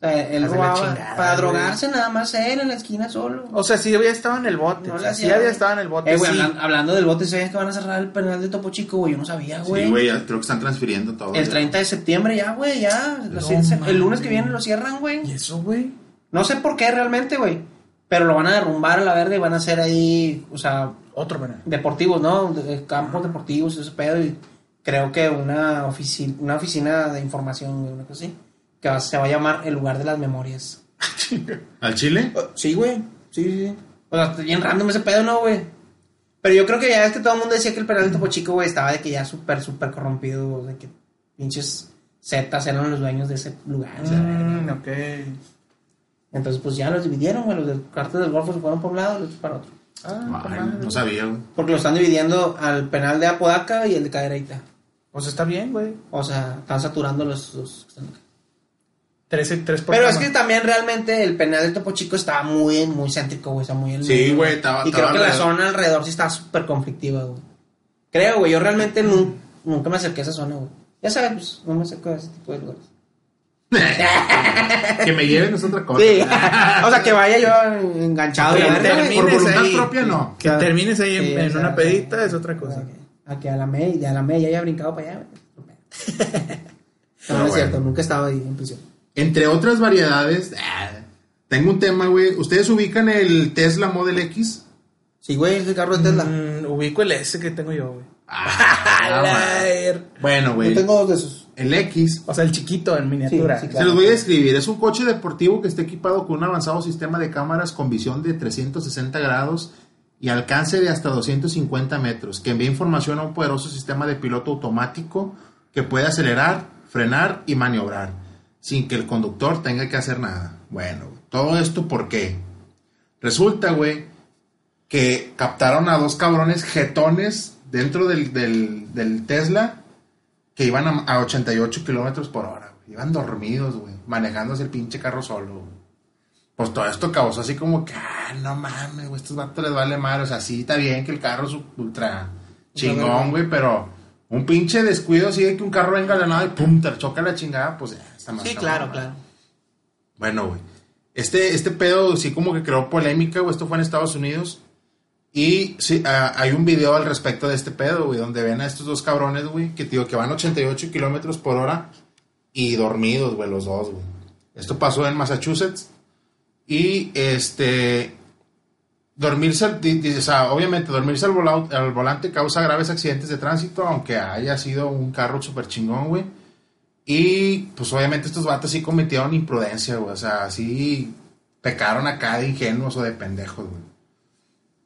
O sea, él
Hace
robaba
chingada,
para
güey.
drogarse nada más él en la esquina solo.
O sea, sí había estado en el bote.
No
o sea, sí había estado en el bote.
Eh, güey,
sí.
hablan- hablando del bote, ¿sabes que van a cerrar el penal de Topo Chico, güey? Yo no sabía, güey.
Sí, güey, ya creo que están transfiriendo todo.
el
ya.
30 de septiembre ya, güey, ya.
No
el lunes que viene lo cierran, güey.
¿Y eso, güey?
No sé por qué realmente, güey. Pero lo van a derrumbar a la verde y van a hacer ahí, o sea,
Otro penal.
deportivos, ¿no? De- de campos deportivos, ese pedo. Y creo que una, ofici- una oficina de información, güey, una cosa así. Que va- se va a llamar el lugar de las memorias. *laughs*
¿Al Chile?
Sí, güey. Sí, sí, sí. O sea, bien random ese pedo, ¿no, güey? Pero yo creo que ya es que todo el mundo decía que el penal de Topo Chico, güey, estaba de que ya súper, súper corrompido, de que pinches zetas eran los dueños de ese lugar. o sea,
Mm, ok.
Entonces, pues ya los dividieron, güey. Los del cartel del Golfo se fueron por un lado y los otros para otro.
Ah,
Ay, no sabía, güey.
Porque lo están dividiendo al penal de Apodaca y el de Cadereyta.
Pues está bien, güey.
O sea, están saturando los... los-
Tres, tres por
Pero es que también realmente el penal de Topo Chico estaba muy, muy céntrico, güey. Está muy en
Sí, güey, estaba-
Y
estaba
creo que la zona alrededor sí estaba súper conflictiva, güey. Creo, güey. Yo realmente nun- nunca me acerqué a esa zona, güey. Ya sabes, pues, no me acerco a ese tipo de lugares. *laughs*
que me lleven es otra cosa.
Sí. o sea, que vaya yo enganchado.
Que termines
Por voluntad
ahí.
propia, no.
Que termines ahí en,
Sí,
en
o sea,
una pedita es otra cosa.
A que a la May, de a la ya haya brincado para allá, güey. *laughs* No, no es
bueno.
cierto, nunca he estado ahí en prisión.
Entre otras variedades, ah, tengo un tema, güey. ¿Ustedes ubican el Tesla Model X?
Sí, güey, ese carro de Tesla.
Mm, ubico el S que tengo yo, güey.
Ah, *laughs* bueno,
Yo
güey.
tengo dos de esos.
El X.
O sea, el chiquito en miniatura.
Sí, sí,
Se los voy a describir. Es un coche deportivo que está equipado con un avanzado sistema de cámaras con visión de 360 grados y alcance de hasta 250 metros, que envía información a un poderoso sistema de piloto automático que puede acelerar, frenar y maniobrar, sin que el conductor tenga que hacer nada. Bueno, todo esto ¿por qué? Resulta, güey, que captaron a dos cabrones jetones dentro del, del- del Tesla que iban a, a 88 kilómetros por hora. güey. Iban dormidos, güey, manejándose el pinche carro solo. güey. Pues todo esto causó así como que, ah, no mames, güey, estos vatos les vale mal. O sea, sí está bien que el carro es ultra chingón, güey, pero un pinche descuido así de que un carro venga a la nada y pum, te choca la chingada, pues ya, está más
Sí, claro, claro.
Bueno, güey. Este, este pedo sí como que creó polémica, güey. Esto fue en Estados Unidos. Y sí, ah, hay un video al respecto de este pedo, güey, donde ven a estos dos cabrones, güey, que digo que van 88 kilómetros por hora y dormidos, güey, los dos, güey. Esto pasó en Massachusetts. Y este. Dormirse, o obviamente, dormirse al volante causa graves accidentes de tránsito, aunque haya sido un carro súper chingón, güey. Y pues obviamente estos vatos sí cometieron imprudencia, güey. O sea, sí pecaron acá de ingenuos o de pendejos, güey.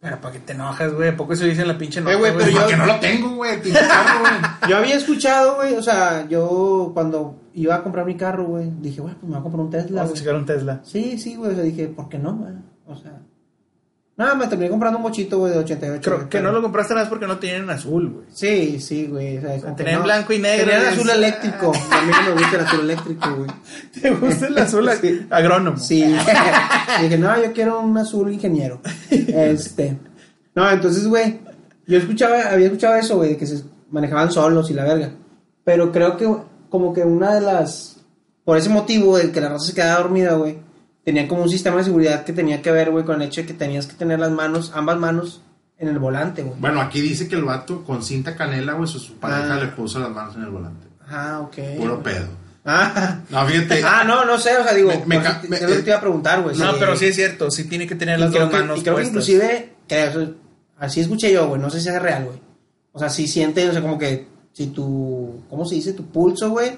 Pero para que te enojas, güey. ¿A poco eso dice en la pinche nota,
Eh, güey, pero yo-
porque no lo tengo, güey, pinche *laughs* carro, güey.
Yo había escuchado, güey, o sea, yo cuando iba a comprar mi carro, güey, dije, bueno, pues me voy a comprar un Tesla,
Vamos a
güey.
un Tesla.
Sí, sí, güey, o sea, dije, ¿por qué no, güey? O sea, nada, me terminé comprando un bochito, güey, de 88.
Creo que
pero-
no lo compraste nada más porque no tenían azul, güey.
Sí, sí, güey, o sea,
tenían
no.
blanco y negro,
Tenían azul
es-
eléctrico, *laughs* a mí no me gusta el azul eléctrico, güey.
¿Te gusta el azul *laughs*
Sí.
agrónomo?
Sí, *laughs* dije, no, yo quiero un azul ingeniero. Este, no, entonces, güey, yo escuchaba, había escuchado eso, güey, de que se manejaban solos y la verga. Pero creo que, como que una de las, por ese motivo de que la raza se quedaba dormida, güey, tenía como un sistema de seguridad que tenía que ver, güey, con el hecho de que tenías que tener las manos, ambas manos, en el volante, güey.
Bueno, aquí dice que el vato con cinta canela, güey, su, su pareja
Ah.
le puso las manos en el volante.
Ah, ok.
Puro pedo.
Ah,
No, fíjate. *laughs*
ah, no, no sé, o sea, digo,
Me- ca-
eso
me-
te- es lo que te iba a preguntar, güey.
No,
Sí.
pero sí es cierto. Sí tiene que tener
Y
las dos
que-
manos
y creo que inclusive, así escuché yo, güey, no sé si es real, güey. O sea, si sientes, o sea, como que si tu, ¿cómo se dice? Tu pulso, güey,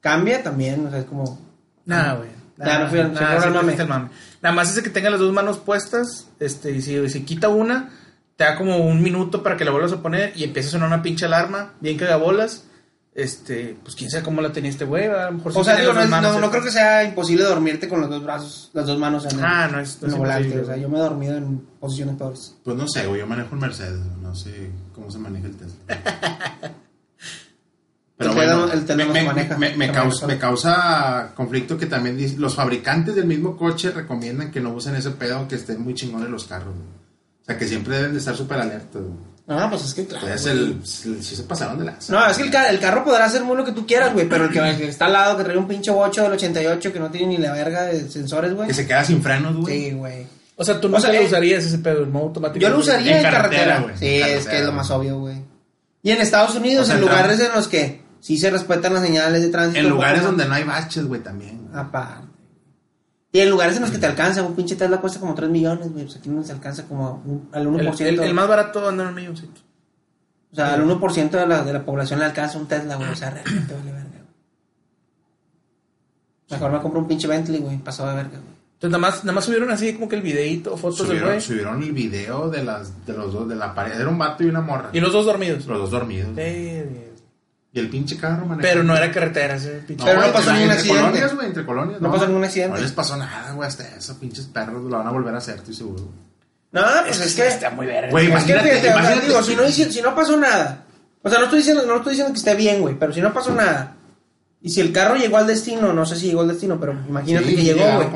cambia también, o sea, es como...
Nada, güey.
Ya, no fui al-
Nada, sí
mame.
mame. Más es de que tenga las dos manos puestas. Este, y si, si quita una, te da como un minuto para que la vuelvas a poner y empieza a sonar una pinche alarma, bien cagabolas. Este, pues quién sabe cómo la tenía este güey, a lo mejor sí
O sea, digo, no,
las
es- no,
manos
no
en-
creo que sea imposible dormirte con los dos brazos, las dos manos en el,
Ah, no es- no
en
es
volante. O sea, yo me he dormido en posiciones peores.
Pues no sé, güey, yo manejo un Mercedes, no sé cómo se maneja el Tesla. *laughs*
el Tesla
me,
no se
me-
maneja.
me- me causa, me causa conflicto que también dice- los fabricantes del mismo coche recomiendan que no usen ese pedo, que estén muy chingones los carros. güey. O sea, que siempre deben de estar súper alertas. güey.
No, pues es que claro.
Pues el, se pasaron de la...
No, es que el, el carro podrá hacer muy lo que tú quieras, güey, pero el que, el *laughs* que está al lado, que trae un pinche bocho del 88 que no tiene ni la verga de sensores, güey.
Que se queda sin frenos, güey.
Sí, güey.
O sea, tú
O
no
sea,
lo
eh,
usarías ese pedo, el modo automático.
Yo lo usaría
En
en,
carretera, güey,
Sí, es que es lo más obvio, güey. Y en Estados Unidos,
O sea,
en
el
lugares en los que sí se respetan las señales de tránsito.
En lugares donde no hay baches, güey, también.
Aparte. Y en lugares en los que te alcanza, un pinche Tesla cuesta como 3 millones, güey. Pues aquí no se alcanza como un- al 1%.
El, el- el más barato anda en un milloncito.
O sea, al 1% de la, de la población le alcanza un Tesla, güey. O sea, realmente vale verga, güey. Mejor me compro un pinche Bentley, güey. Pasado de verga, güey.
Entonces, nada más, nada más subieron así como que el videíto, fotos del
Subieron,
güey.
subieron el video de, las, de los dos, de la pared. Era un vato y una morra.
Y los dos dormidos.
Los dos dormidos.
Eh,
Y el pinche carro manejando.
Pero no era carretera ese pinche.
Pero no
güey,
pasó ningún
entre
accidente.
colonias, güey, entre colonias.
No pasó ningún accidente.
No les pasó nada, güey, hasta esos pinches perros lo van a volver a hacer, estoy seguro.
No, pues es que.
Está muy verga.
Güey,
Es que
imagínate,
sea,
imagínate.
digo, si no, si no pasó nada. O sea, no estoy diciendo, no estoy diciendo que esté bien, güey. Pero si no pasó nada. Y si el carro llegó al destino, no sé si llegó al destino, pero imagínate
Sí,
que llegó, güey.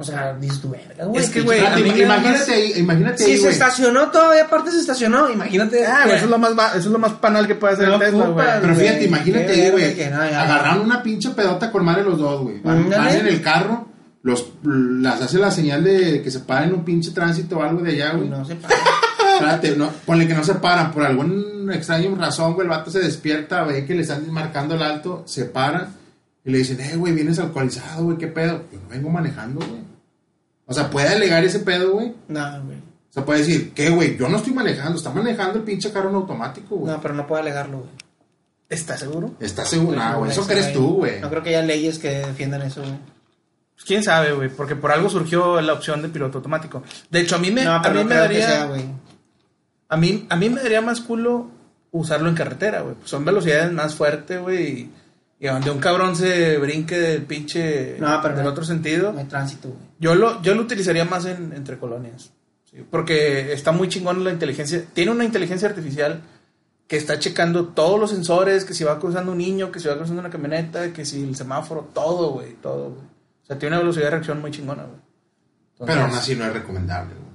O sea, dices tu verga, güey.
Es que, güey,
imagínate, ahí, imagínate
Si
ahí,
se estacionó todavía, aparte se estacionó. Imagínate.
Ah, güey, eso es lo más, eso es lo más panal que puede hacer el Tesla, güey.
Pero fíjate, imagínate ahí, güey. Agarraron una pinche pedota con madre los dos, güey. Van, en el carro, los, las hace la señal de que se paren un pinche tránsito o algo de allá, güey.
No se para. *laughs*
Espérate, no, ponle que no se paran, por alguna extraña razón, güey, el vato se despierta, ve que le están marcando el alto, se para y le dicen, eh, güey, vienes alcoholizado, güey, ¿qué pedo? Yo no vengo manejando, güey. O sea, puede alegar ese pedo, güey.
No, güey.
O sea, puede decir, ¿qué, güey? Yo no estoy manejando, está manejando el pinche carro en automático, güey.
No, pero no puede alegarlo, güey.
¿Estás seguro?
¿Estás seguro? No, güey, eso crees tú, güey.
No creo que haya leyes que defiendan eso, güey.
Pues quién sabe, güey, porque por algo surgió la opción de piloto automático. De hecho, a mí me,
No,
a mí
no
me
creo que
daría,
sea, güey.
a mí, a mí me daría más culo usarlo en carretera, güey. Son velocidades más fuertes, güey, y, y donde un cabrón se brinque del pinche,
No, pero
del
no.
otro sentido.
No hay tránsito, güey.
Yo lo, yo lo utilizaría más en, entre colonias. ¿sí? Porque está muy chingón la inteligencia. Tiene una inteligencia artificial que está checando todos los sensores, que si va cruzando un niño, que si va cruzando una camioneta, que si el semáforo, todo, güey, todo, güey. O sea, tiene una velocidad de reacción muy chingona, güey. Entonces,
Pero aún así no es recomendable, güey.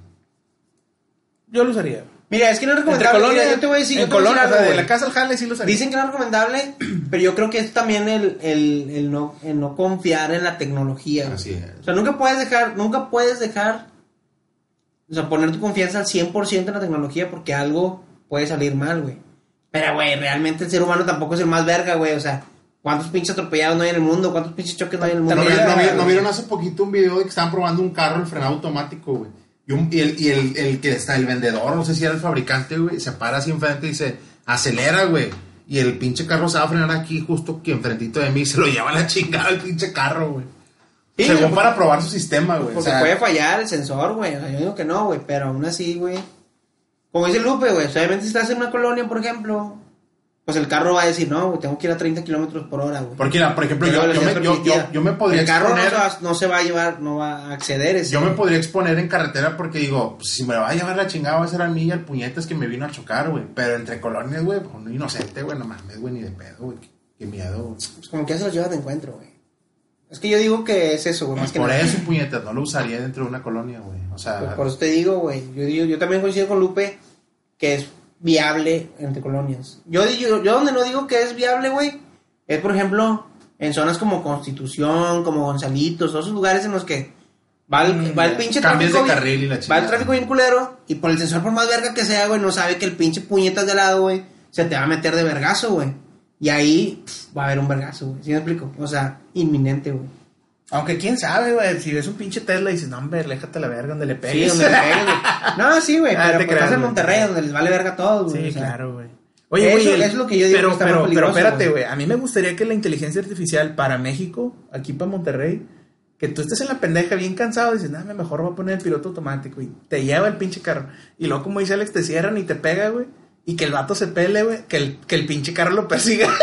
Yo lo usaría.
Mira, es que no es
Entre
recomendable.
colonias,
Mira, yo te voy a decir,
en
yo te voy a decir algo,
de la casa al jale sí lo usaría.
Dicen que no es recomendable, pero yo creo que es también el, el, el no, el no confiar en la tecnología. güey.
Así es.
O sea, nunca puedes dejar, nunca puedes dejar, o sea, poner tu confianza al 100% en la tecnología porque algo puede salir mal, güey. Pero, güey, realmente el ser humano tampoco es el más verga, güey. O sea, ¿cuántos pinches atropellados no hay en el mundo? ¿Cuántos pinches choques no hay en el mundo?
¿No, no vieron- no vieron hace poquito un video de que estaban probando un carro, el frenado automático, güey? Y, un- y el, y el, el que está, el vendedor, no sé si era el fabricante, güey, se para así enfrente y dice, acelera, güey. Y el pinche carro se va a frenar aquí, justo aquí enfrentito de mí, y se lo lleva a la chingada el pinche carro, güey.
Sí,
Según
porque-
para probar su sistema, güey. O
Porque
sea,
puede fallar el sensor, güey. O sea, yo digo que no, güey. Pero aún así, güey. Como dice Lupe, güey. o sea, Obviamente si estás en una colonia, por ejemplo. Pues el carro va a decir, no, güey, tengo que ir a 30 kilómetros por hora, güey.
Porque, por ejemplo, yo, yo, me, yo, yo- yo me podría
El carro no se, va, no se va a llevar, no va a acceder. ese.
Yo me podría exponer en carretera porque digo, pues, si me va a llevar la chingada va a ser a mí y al puñetas que me vino a chocar, güey. Pero entre colonias, güey, pues, un inocente, güey, no mames, güey, ni de pedo, güey. Qué, qué miedo, güey.
Pues como que ya se los llevas de encuentro, güey. Es que yo digo que es eso, güey. Más
Por eso, puñetas, no lo usaría dentro de una colonia, güey. O sea,
Pues por eso te digo, güey. Yo, digo- yo también coincido con Lupe que es viable entre colonias. Yo, digo, yo donde no digo que es viable, güey, es por ejemplo en zonas como Constitución, como Gonzalitos, todos esos lugares en los que va el,
Mm,
va el pinche tráfico.
de carril y la
Va el tráfico bien culero y por el sensor, por más verga que sea, güey, no sabe que el pinche puñetas de lado, güey, se te va a meter de vergazo, güey. Y ahí pff, va a haber un vergazo, güey. ¿Sí me explico? O sea, inminente, güey.
Aunque quién sabe, güey, si ves un pinche Tesla y dices, no, hombre, aléjate la verga donde le
Sí,
pegues.
donde le peguen, güey. *laughs* No, sí, güey,
Ah,
pero
te
pues,
creas,
estás en. Monterrey, donde les vale verga a todos, güey.
Sí,
o sea.
claro, güey. Oye,
Eso-
güey, el-
es lo que yo digo
pero,
que está
pero, pero espérate,
güey.
A mí me gustaría que la inteligencia artificial para México, aquí para Monterrey, que tú estés en la pendeja bien cansado y dices, nada, mejor voy a poner el piloto automático y te lleva el pinche carro. Y luego, como dice Alex, te cierran y te pega, güey. Y que el vato se pele, güey. Que el, que el pinche carro lo persiga. *laughs*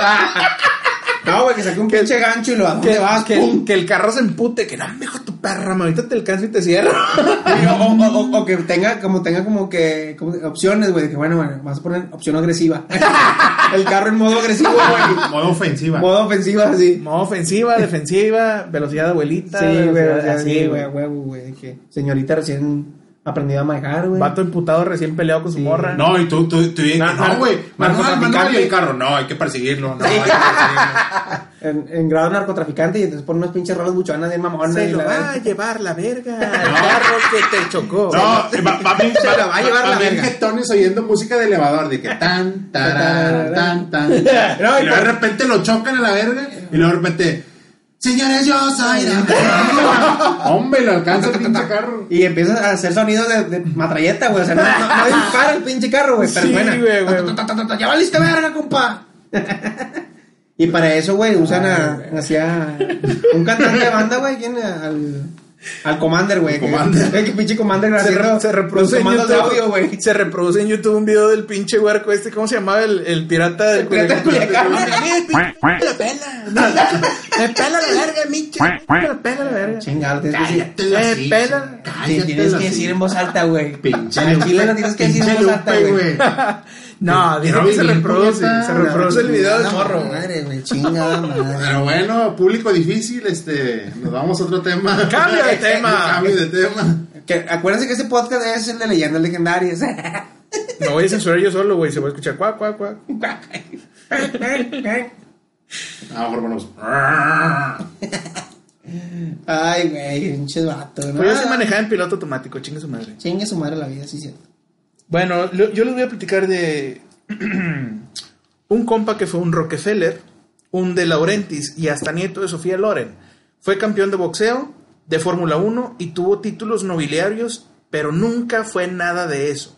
No, güey, que saque un pinche gancho y lo ¿a dónde
que,
vas?
que,
¡Pum!
que el carro se empute. Que no, mejor tu perra, ma, ahorita te alcanzo y te cierro. *laughs*
o, o- o- o que tenga como tenga como que como opciones, güey, de que bueno, bueno, vas a poner opción agresiva. *laughs* el carro en modo agresivo, güey. *laughs*
Modo ofensiva.
Modo ofensiva, así.
Modo ofensiva, defensiva, velocidad de abuelita.
Sí, güey,
así,
sí, güey, a huevo, güey. Señorita recién aprendido a manejar, güey.
Vato emputado recién peleado con su
Sí.
morra.
No, y tú, tú, tú,
No,
no, güey,
narcotraficante.
y el carro, no, hay que perseguirlo, no, hay que perseguirlo. *laughs*
En, en grado narcotraficante y entonces ponen unos pinches rolas buchonas bien mamonas.
Se
y
lo
la
va a llevar la verga al carro que te chocó.
No, va, *laughs*
Se la va a llevar la verga.
jetones oyendo música de elevador, de que tan, *laughs* tarara, tan, tan.
No,
y de repente lo chocan a la verga, y luego de repente, señores, yo soy la verga". *laughs* Hombre, lo alcanza el pinche carro.
Y empiezas a hacer sonidos de, de matralleta, güey. O sea, no, no, no dispara el pinche carro, güey. Pero
Sí, güey, güey.
Ya valiste verga, compa. *laughs* y para eso, güey, usan a, hacia un cantante de banda, güey, viene al, al Commander, güey.
El
que-
Commander. *laughs*
Que pinche Commander
Se,
haciendo
se reproduce
los
en
comandos
YouTube,
de audio, güey.
Se reproduce en YouTube un video del pinche huerco este, ¿cómo se llamaba? El, el pirata del
El pirata de Culiacán. *laughs*
Me pela, me pela la verga, micho. Me la pela la verga.
Chingado.
Cállate la silla,
pela.
Tienes que decir en voz alta, güey.
Pinche
Al
Lupe,
chile no tienes que decir en voz alta, güey. *laughs*
No, que se reproduce. Se reproduce el video del morro.
Madre, güey, chingada *laughs* madre.
Pero bueno, público difícil, este, nos vamos a otro tema.
Cambio de tema. *laughs*
Cambio de tema.
Que, acuérdense que este podcast es el de leyendas legendarias.
No voy a censurar yo solo, güey. Se va a escuchar cuac, cuac, cuac.
A *laughs* lo mejor ponemos.
Ay, güey, pinches vatos, ¿no?
Pues yo sí manejaba en piloto automático, chingue su madre.
Chingue su madre la vida, sí, cierto.
Bueno, lo- yo les voy a platicar de *clears throat* un compa que fue un Rockefeller, un de Laurentis y hasta nieto de Sofía Loren. Fue campeón de boxeo, de Fórmula 1 y tuvo títulos nobiliarios, pero nunca fue nada de eso.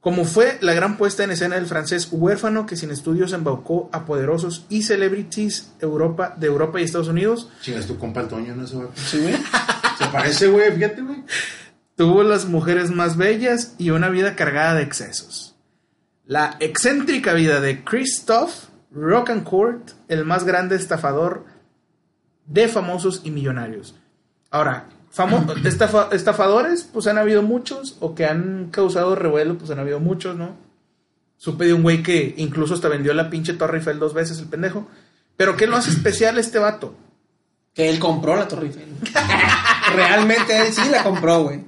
Como fue la gran puesta en escena del francés huérfano que sin estudios embaucó a poderosos y celebrities Europa, de Europa y Estados Unidos,
Chingas, tu compa el Toño, no se va.
Sí, güey.
Se parece, güey, fíjate, güey.
Tuvo las mujeres más bellas y una vida cargada de excesos. La excéntrica vida de Christoph Rockencourt, el más grande estafador de famosos y millonarios. Ahora, *clears throat* estafa- estafadores, pues han habido muchos, o que han causado revuelo, pues han habido muchos, ¿no? Supe de un güey que incluso hasta vendió la pinche Torre Eiffel dos veces, el pendejo. Pero ¿qué lo hace *clears throat* especial este vato?
Que él compró la Torre Eiffel. *laughs* Realmente él sí la compró, güey.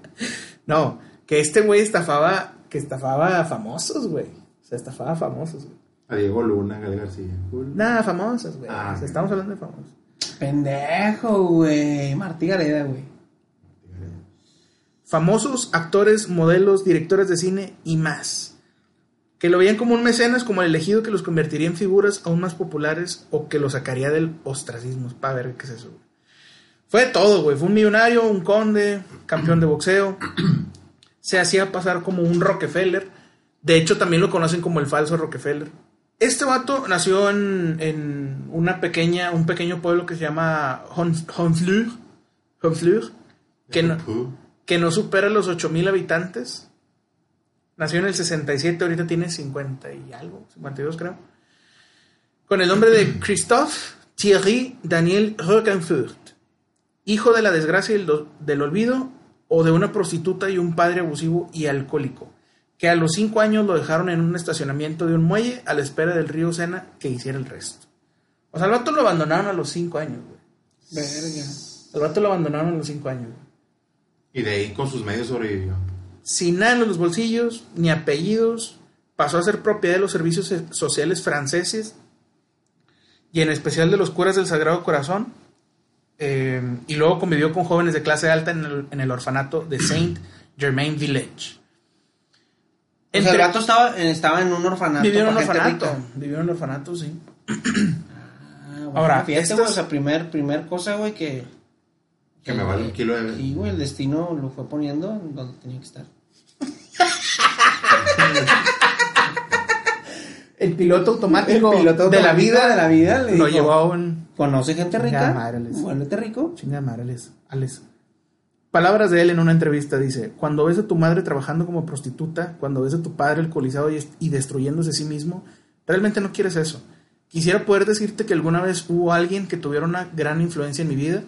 No, que este güey estafaba, que estafaba a famosos, güey. O sea, estafaba a famosos, güey.
A Diego Luna, Gal García.
Nada, famosos, güey.
Ah,
O sea,
ok.
estamos hablando de famosos.
Pendejo, güey. Martí Gareda, güey.
Famosos actores, modelos, directores de cine y más. Que lo veían como un mecenas, como el elegido que los convertiría en figuras aún más populares o que los sacaría del ostracismo. Para ver qué es eso. Fue todo, güey. Fue un millonario, un conde, campeón de boxeo. *clears throat* Se hacía pasar como un Rockefeller. De hecho, también lo conocen como el falso Rockefeller. Este vato nació en, en una pequeña, un pequeño pueblo que se llama Hon- Honfleur. Honfleur. Que no, que no supera los 8000 habitantes. Nació en el 67, ahorita tiene 50 y algo, 52 creo. Con el nombre de Christophe Thierry Daniel Rockenfurt. Hijo de la desgracia y el del olvido o de una prostituta y un padre abusivo y alcohólico. Que a los 5 años lo dejaron en un estacionamiento de un muelle a la espera del río Sena que hiciera el resto. O sea, al vato lo abandonaron a los 5 años, güey.
Verga.
Al vato lo abandonaron a los 5 años, güey.
Y de ahí con sus medios sobrevivió.
Sin nada en los bolsillos, ni apellidos, pasó a ser propiedad de los servicios sociales franceses y en especial de los curas del Sagrado Corazón. eh, y luego convivió con jóvenes de clase alta en el, en el orfanato de Saint Germain Village.
O sea, el gato estaba, estaba en un orfanato.
vivió en un orfanato. Vivió en un orfanato, sí.
Ah, bueno,
Ahora,
fíjate,
estas-
güey, o sea, primer, primer cosa, güey, que...
Que me vale un kilo de.
Sí, güey, el destino lo fue poniendo donde tenía que estar.
El piloto automático,
El piloto
de la vida
de la vida le
lo
dijo,
llevó a un
Conoce gente rica,
madre, les-
vuélvete rico.
Chinga madre, Alex. Alex. Palabras de él en una entrevista dice, cuando ves a tu madre trabajando como prostituta, cuando ves a tu padre alcoholizado y, y destruyéndose a sí mismo, realmente no quieres eso. Quisiera poder decirte que alguna vez hubo alguien que tuviera una gran influencia en mi vida,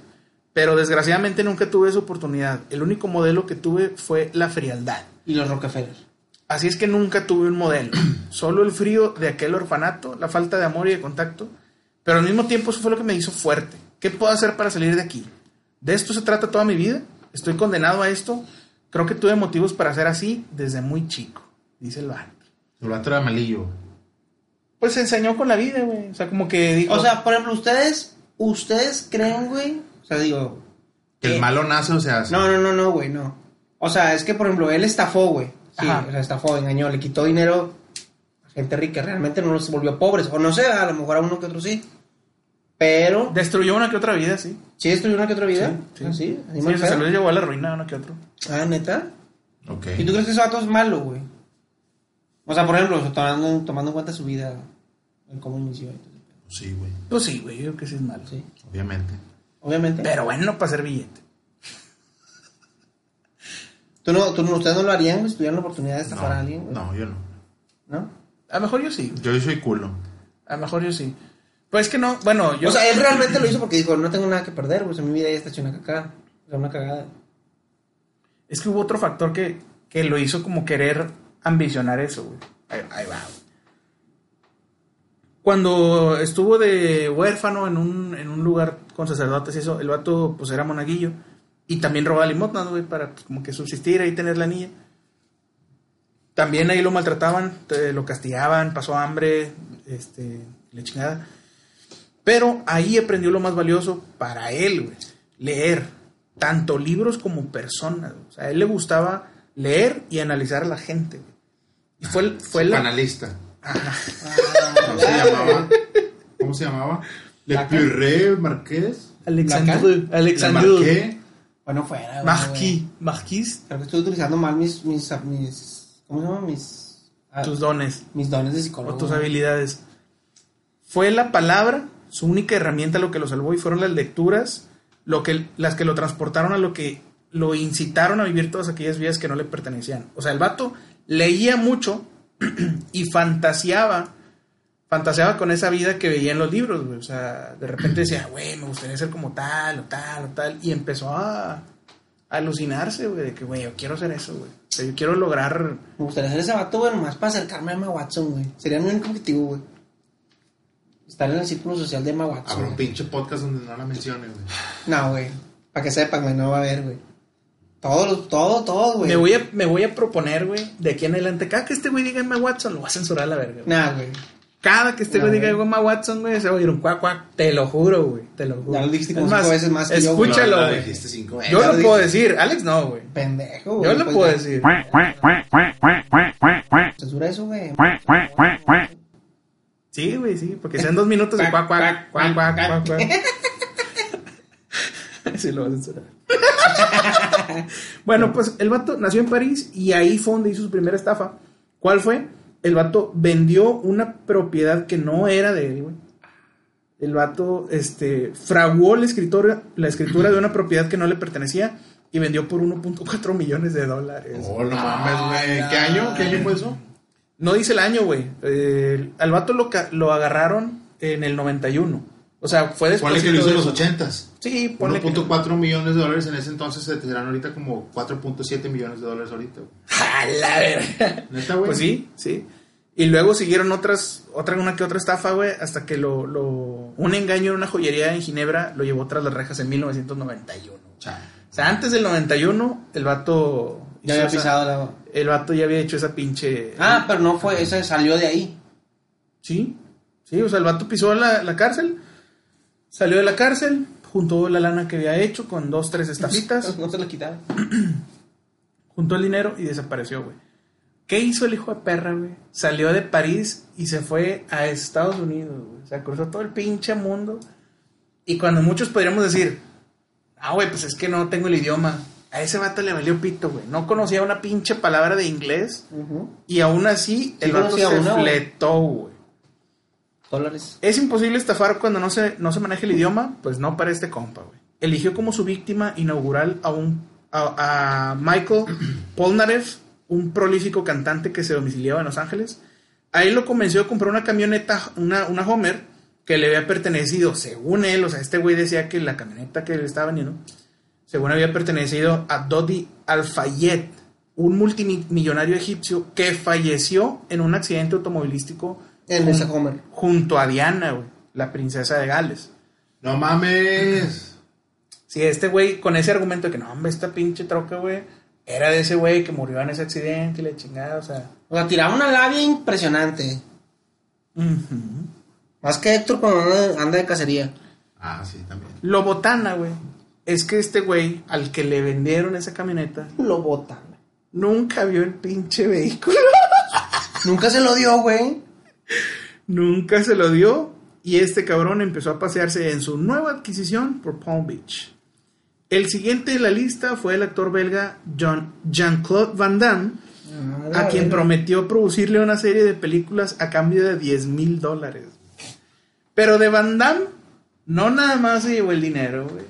Pero desgraciadamente nunca tuve esa oportunidad. El único modelo que tuve fue la frialdad.
Y los Rockefeller.
Así es que nunca tuve un modelo. *clears throat* Solo el frío de aquel orfanato, la falta de amor y de contacto. Pero al mismo tiempo eso fue lo que me hizo fuerte. ¿Qué puedo hacer para salir de aquí? ¿De esto se trata toda mi vida? ¿Estoy condenado a esto? Creo que tuve motivos para ser así desde muy chico, dice el vato.
El vato era malillo.
Pues se enseñó con la vida, güey. O sea, como que dijo...
O sea, por ejemplo, ustedes, ustedes creen, güey. O sea, digo.
Que el
eh,
malo nace o se hace.
No, no, no, no, güey, no. O sea, es que, por ejemplo, él estafó, güey. Sí,
Ajá.
o sea, estafó, engañó, le quitó dinero a gente rica. Realmente no los volvió pobres. O no sé, a lo mejor a uno que otro sí. Pero.
Destruyó una que otra vida, sí.
¿Sí destruyó una que otra vida?
Sí,
Ah,
sí.
sí. así
Sí, o sea, se lo llevó a la ruina una que otro.
Ah, neta.
Ok.
¿Y tú crees que ese vato es malo, güey? O sea, por ejemplo, tomando, tomando en cuenta su vida, en cómo inició. entonces,
Sí, güey.
Pues sí, güey, yo creo que sí es malo.
Sí.
Obviamente.
Obviamente.
Pero bueno, para hacer billete. *laughs*
¿Tú no, tú no, ¿Ustedes no lo harían, si tuvieran la oportunidad de
No,
estafar a alguien, güey?
no, yo no.
¿No?
A lo mejor yo sí.
Yo soy culo.
A lo mejor yo sí. Pues es que no, bueno, yo...
O sea, él realmente lo hizo porque dijo, no tengo nada que perder, güey. o sea, mi vida ya está hecha una cagada. O sea, una cagada.
Es que hubo otro factor que, que lo hizo como querer ambicionar eso, güey. Ahí, ahí va, güey. Cuando estuvo de huérfano en un, en un lugar con sacerdotes y eso, el vato pues era monaguillo. Y también robaba limosnas, güey, para pues, como que subsistir ahí tener la niña. También ahí lo maltrataban, te- lo castigaban, pasó hambre, este, le chingada. Pero ahí aprendió lo más valioso para él, güey. Leer. Tanto libros como personas. O sea, a él le gustaba leer y analizar a la gente. Y fue, fue la...
Panalista.
Ah,
¿Cómo se llamaba? ¿Cómo se llamaba? Le Puré Marqués.
Alexandre.
Le
Alexandre.
Bueno, fuera.
Marquis. Marquis.
Creo que estoy utilizando mal mis, mis, mis ¿cómo se llama? Mis, ah,
Tus dones.
mis dones de psicólogo.
o tus habilidades. Fue la palabra su única herramienta lo que lo salvó y fueron las lecturas lo que, las que lo transportaron a lo que lo incitaron a vivir todas aquellas vidas que no le pertenecían. O sea, el vato leía mucho y fantaseaba, fantaseaba con esa vida que veía en los libros, güey. O sea, de repente decía, güey, me gustaría ser como tal o tal o tal. Y empezó a, alucinarse, güey, de que, güey, yo quiero hacer eso, güey. O sea, yo quiero lograr
Me gustaría hacer ese vato, güey, nomás para acercarme a Emma Watson, güey. Sería mi único objetivo, güey. Estar en el círculo social de Emma
Habrá
Watson.
un
güey.
pinche podcast donde no la mencione, güey.
No, güey. Para que sepan, güey, no va a haber, güey. Todo, todo, todo, güey.
Me voy, a, me voy a proponer, güey, de aquí en adelante, cada que este güey diga Emma Watson, lo voy a censurar a la verga. güey.
Nah, güey.
Cada que este güey
No,
diga. Emma Watson, güey, se va a oír un cuac, cuac. Te lo juro, güey, te lo juro.
Ya lo dijiste como
Es
cinco veces más que yo, güey.
Escúchalo, Yo lo
lo
puedo decir, Alex no, güey.
Pendejo, güey.
Yo lo
Pues
puedo
ya.
decir.
Censura eso, güey.
Sí, güey, sí, porque sean dos minutos de cuac, cuac, cuac, cuac, cuac, cuac. *laughs* Sí, lo voy a censurar. *laughs* bueno, pues el vato nació en París y ahí fue donde hizo su primera estafa. ¿Cuál fue? El vato vendió una propiedad que no era de él, güey. El vato, este, fraguó la escritura, la escritura de una propiedad que no le pertenecía y vendió por 1.4 millones de dólares.
Oh, no mames, güey. ¿Qué año? ¿Qué año fue eso?
No dice el año, güey. Eh, al vato lo, lo agarraron en el 91. O sea, fue después.
Ponle que lo hizo en los ochentas.
Sí, ponle que-
1.4 millones de dólares en ese entonces se te serán ahorita como 4.7 millones de dólares ahorita. güey. *laughs*
¡A la verga!
¿Neta, güey?
Pues sí, sí. Y luego siguieron otras, otra, una que otra estafa, güey, hasta que lo, lo, un engaño en una joyería en Ginebra lo llevó tras las rejas en 1991.
Chale.
O sea, antes del 91, el vato...
Ya había
esa-
pisado la...
El vato ya había hecho esa pinche...
Ah, pero no fue, esa salió de ahí.
Sí, sí, o sea, el vato pisó la, la cárcel, salió de la cárcel, juntó la lana que había hecho con dos, tres estafitas, *laughs*
No se la quitaron. *clears throat*
juntó el dinero y desapareció, güey. ¿Qué hizo el hijo de perra, güey? Salió de París y se fue a Estados Unidos, güey. O sea, cruzó todo el pinche mundo. Y cuando muchos podríamos decir, ah, güey, pues es que no tengo el idioma. A ese vato le valió pito, güey. No conocía una pinche palabra de inglés. Y aún así, el
Sí
vato se
una,
fletó, güey.
Dólares.
¿Es imposible estafar cuando no se, no se maneja el idioma? Pues no para este compa, güey. Eligió como su víctima inaugural a, un, a, a Michael *clears throat* Polnareff, un prolífico cantante que se domiciliaba en Los Ángeles. Ahí lo convenció de comprar una camioneta, una, una Homer, que le había pertenecido, según él, o sea, este güey decía que la camioneta que le estaba vendiendo, según había pertenecido a Dodi Al-Fayed, un multimillonario egipcio que falleció en un accidente automovilístico
En esa Homer.
junto a Diana, güey, la princesa de Gales.
No mames.
Sí, este güey, con ese argumento de que no, hombre, esta pinche troca, güey, era de ese güey que murió en ese accidente y la chingada, o sea.
O sea, tiraba una labia impresionante.
ujú.
Más que Héctor cuando anda, de cacería.
Ah, sí, también.
Lo botana, güey, es que este güey, al que le vendieron esa camioneta,
Lo botan.
nunca vio el pinche vehículo. *laughs*
Nunca se lo dio, güey.
Nunca se lo dio y este cabrón empezó a pasearse en su nueva adquisición por Palm Beach. El siguiente en la lista fue el actor belga John- Jean-Claude Van Damme, a quien prometió producirle una serie de películas a cambio de 10 mil dólares. Pero de Van Damme no nada más se llevó el dinero, güey.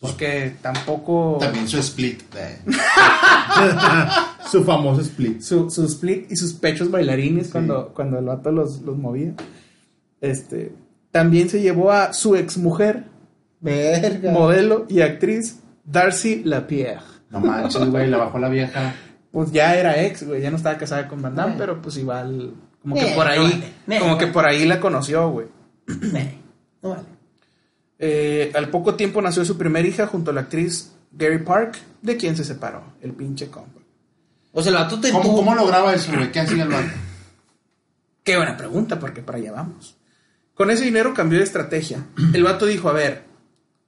Porque tampoco...
También su split. eh. *laughs* su famoso split.
su, su split y sus pechos bailarines cuando, cuando el vato los, los movía. Este, también se llevó a su exmujer,
Verga.
modelo y actriz Darcy Lapierre.
No manches, güey, la bajó la vieja.
Pues ya era ex, güey, ya no estaba casada con Van Damme,
Eh.
pero pues igual, como que
Eh,
por ahí, como que por ahí la conoció, güey.
No vale.
Eh, al poco tiempo nació su primera hija junto a la actriz Gary Park, de quien se separó, el pinche compa.
O sea, el vato te
¿Cómo,
tuvo-
cómo lograba eso, güey? ¿Qué hacía el vato? *clears throat*
Qué buena pregunta, porque para allá vamos. Con ese dinero cambió de estrategia. *clears throat* El vato dijo, a ver,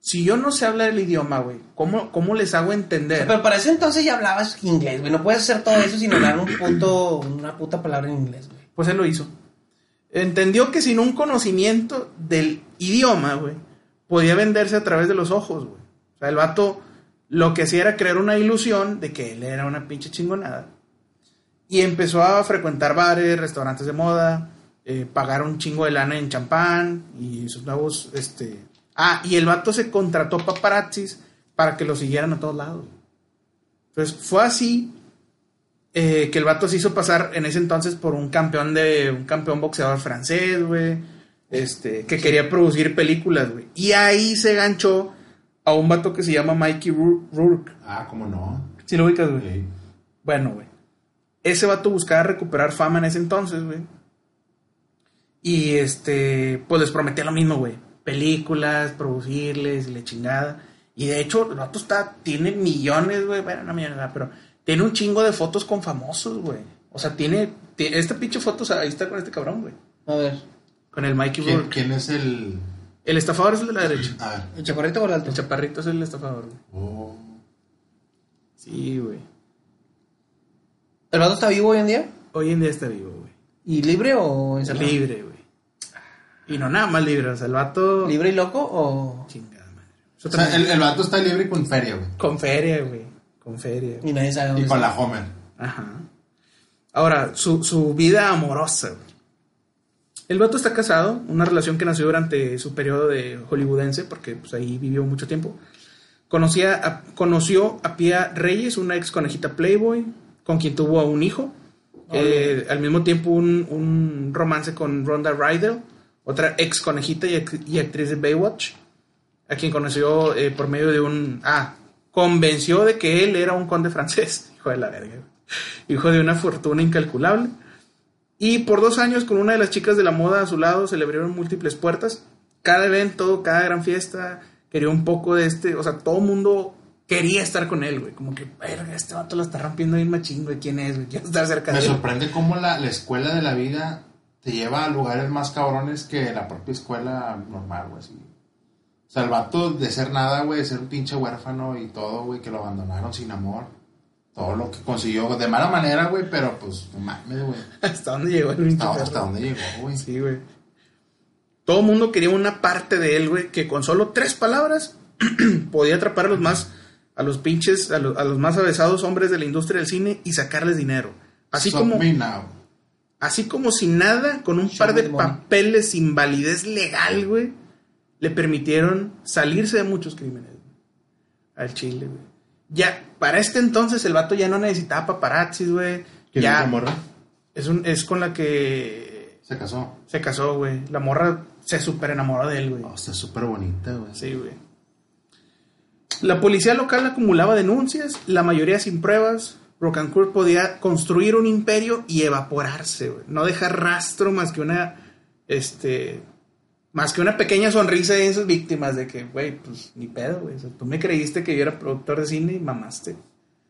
si yo no sé hablar el idioma, güey, ¿cómo, ¿cómo les hago entender?
Pero para ese entonces ya hablabas inglés, güey. No puedes hacer todo eso sin hablar un *clears throat* puto, una puta palabra en inglés, güey.
Pues él lo hizo. Entendió que sin un conocimiento del idioma, güey, podía venderse a través de los ojos, güey. O sea, el vato lo que hacía era crear una ilusión de que él era una pinche chingonada. Y empezó a frecuentar bares, restaurantes de moda, eh, pagar un chingo de lana en champán y sus nuevos, este... Ah, y el vato se contrató paparazzis para que lo siguieran a todos lados. Entonces, fue así eh, que el vato se hizo pasar en ese entonces por un campeón de un campeón boxeador francés, güey, este, que quería producir películas, güey. Y ahí se ganchó a un vato que se llama Mikey Rourke.
Ah, ¿cómo no?
¿Sí lo ubicas, güey?
Sí.
Bueno, güey. Ese vato buscaba recuperar fama en ese entonces, güey. Y este, pues les prometía lo mismo, güey. Películas, producirles, y la chingada. Y de hecho, el vato está, tiene millones, güey. Bueno, no millones, pero tiene un chingo de fotos con famosos, güey. O sea, tiene, ti- esta pinche foto, o sea, ahí está con este cabrón, güey.
A ver,
Con el Mikey
¿Quién,
Rourke.
quién es el...?
El estafador es el de la derecha.
A ver.
¿el chaparrito o el alto?
El chaparrito es el estafador, güey.
Oh.
Sí, güey.
¿El vato está vivo hoy en día?
Hoy en día está vivo, güey.
¿Y libre o encerrado?
Libre, güey. Y no nada más libre, o sea, el vato...
¿Libre y loco o...?
Chingada madre.
O sea, el, el vato está libre y con feria, güey.
Con feria, güey. Con feria.
Y nadie sabe
Y
dónde
con
está.
la Homer.
Ajá. Ahora, su, su vida amorosa. güey. El vato está casado, una relación que nació durante su periodo de hollywoodense, porque pues, ahí vivió mucho tiempo. Conocía a- conoció a Pia Reyes, una ex conejita Playboy, con quien tuvo un hijo. Eh, al mismo tiempo un, un romance con Ronda Rydell, otra ex conejita y, act- y actriz de Baywatch, a quien conoció eh, por medio de un... Ah, convenció de que él era un conde francés. *laughs* Hijo de la verga. Hijo de una fortuna incalculable. Y por dos años, con una de las chicas de la moda a su lado, se le abrieron múltiples puertas. Cada evento, cada gran fiesta, quería un poco de este. O sea, todo el mundo quería estar con él, güey. Como que, verga, este vato lo está rompiendo bien machín, güey. ¿Quién es, güey? Quiero estar cerca
Me
de él.
sorprende cómo la, la escuela de la vida te lleva a lugares más cabrones que la propia escuela normal, güey. así. O sea, el vato de ser nada, güey, de ser un pinche huérfano y todo, güey, que lo abandonaron sin amor. Todo lo que consiguió de mala manera, güey, pero pues, no mames, güey. *laughs*
¿Hasta dónde llegó el
Hasta,
perro?
hasta dónde llegó, güey.
Sí, güey. Todo el mundo quería una parte de él, güey, que con solo tres palabras *clears throat* podía atrapar a los más, a los pinches, a, lo- a los más avesados hombres de la industria del cine y sacarles dinero. Así
Stop
como,
me now.
así como sin nada, con un
Show
par de
money.
papeles sin validez legal, güey, le permitieron salirse de muchos crímenes. güey. Al chile, güey. Ya, para este entonces el vato ya no necesitaba paparazzis, güey.
¿Quién es
Ya,
esa morra?
es, un, es con la que
Se casó.
Se casó, güey. La morra se súper enamoró de él, güey.
Oh, está súper bonita, güey.
Sí, güey. La policía local acumulaba denuncias, la mayoría sin pruebas. Rocancourt podía construir un imperio y evaporarse, güey. No dejar rastro más que una, este, más que una pequeña sonrisa de esas víctimas de que, güey, pues ni pedo, güey. O sea, tú me creíste que yo era productor de cine y mamaste.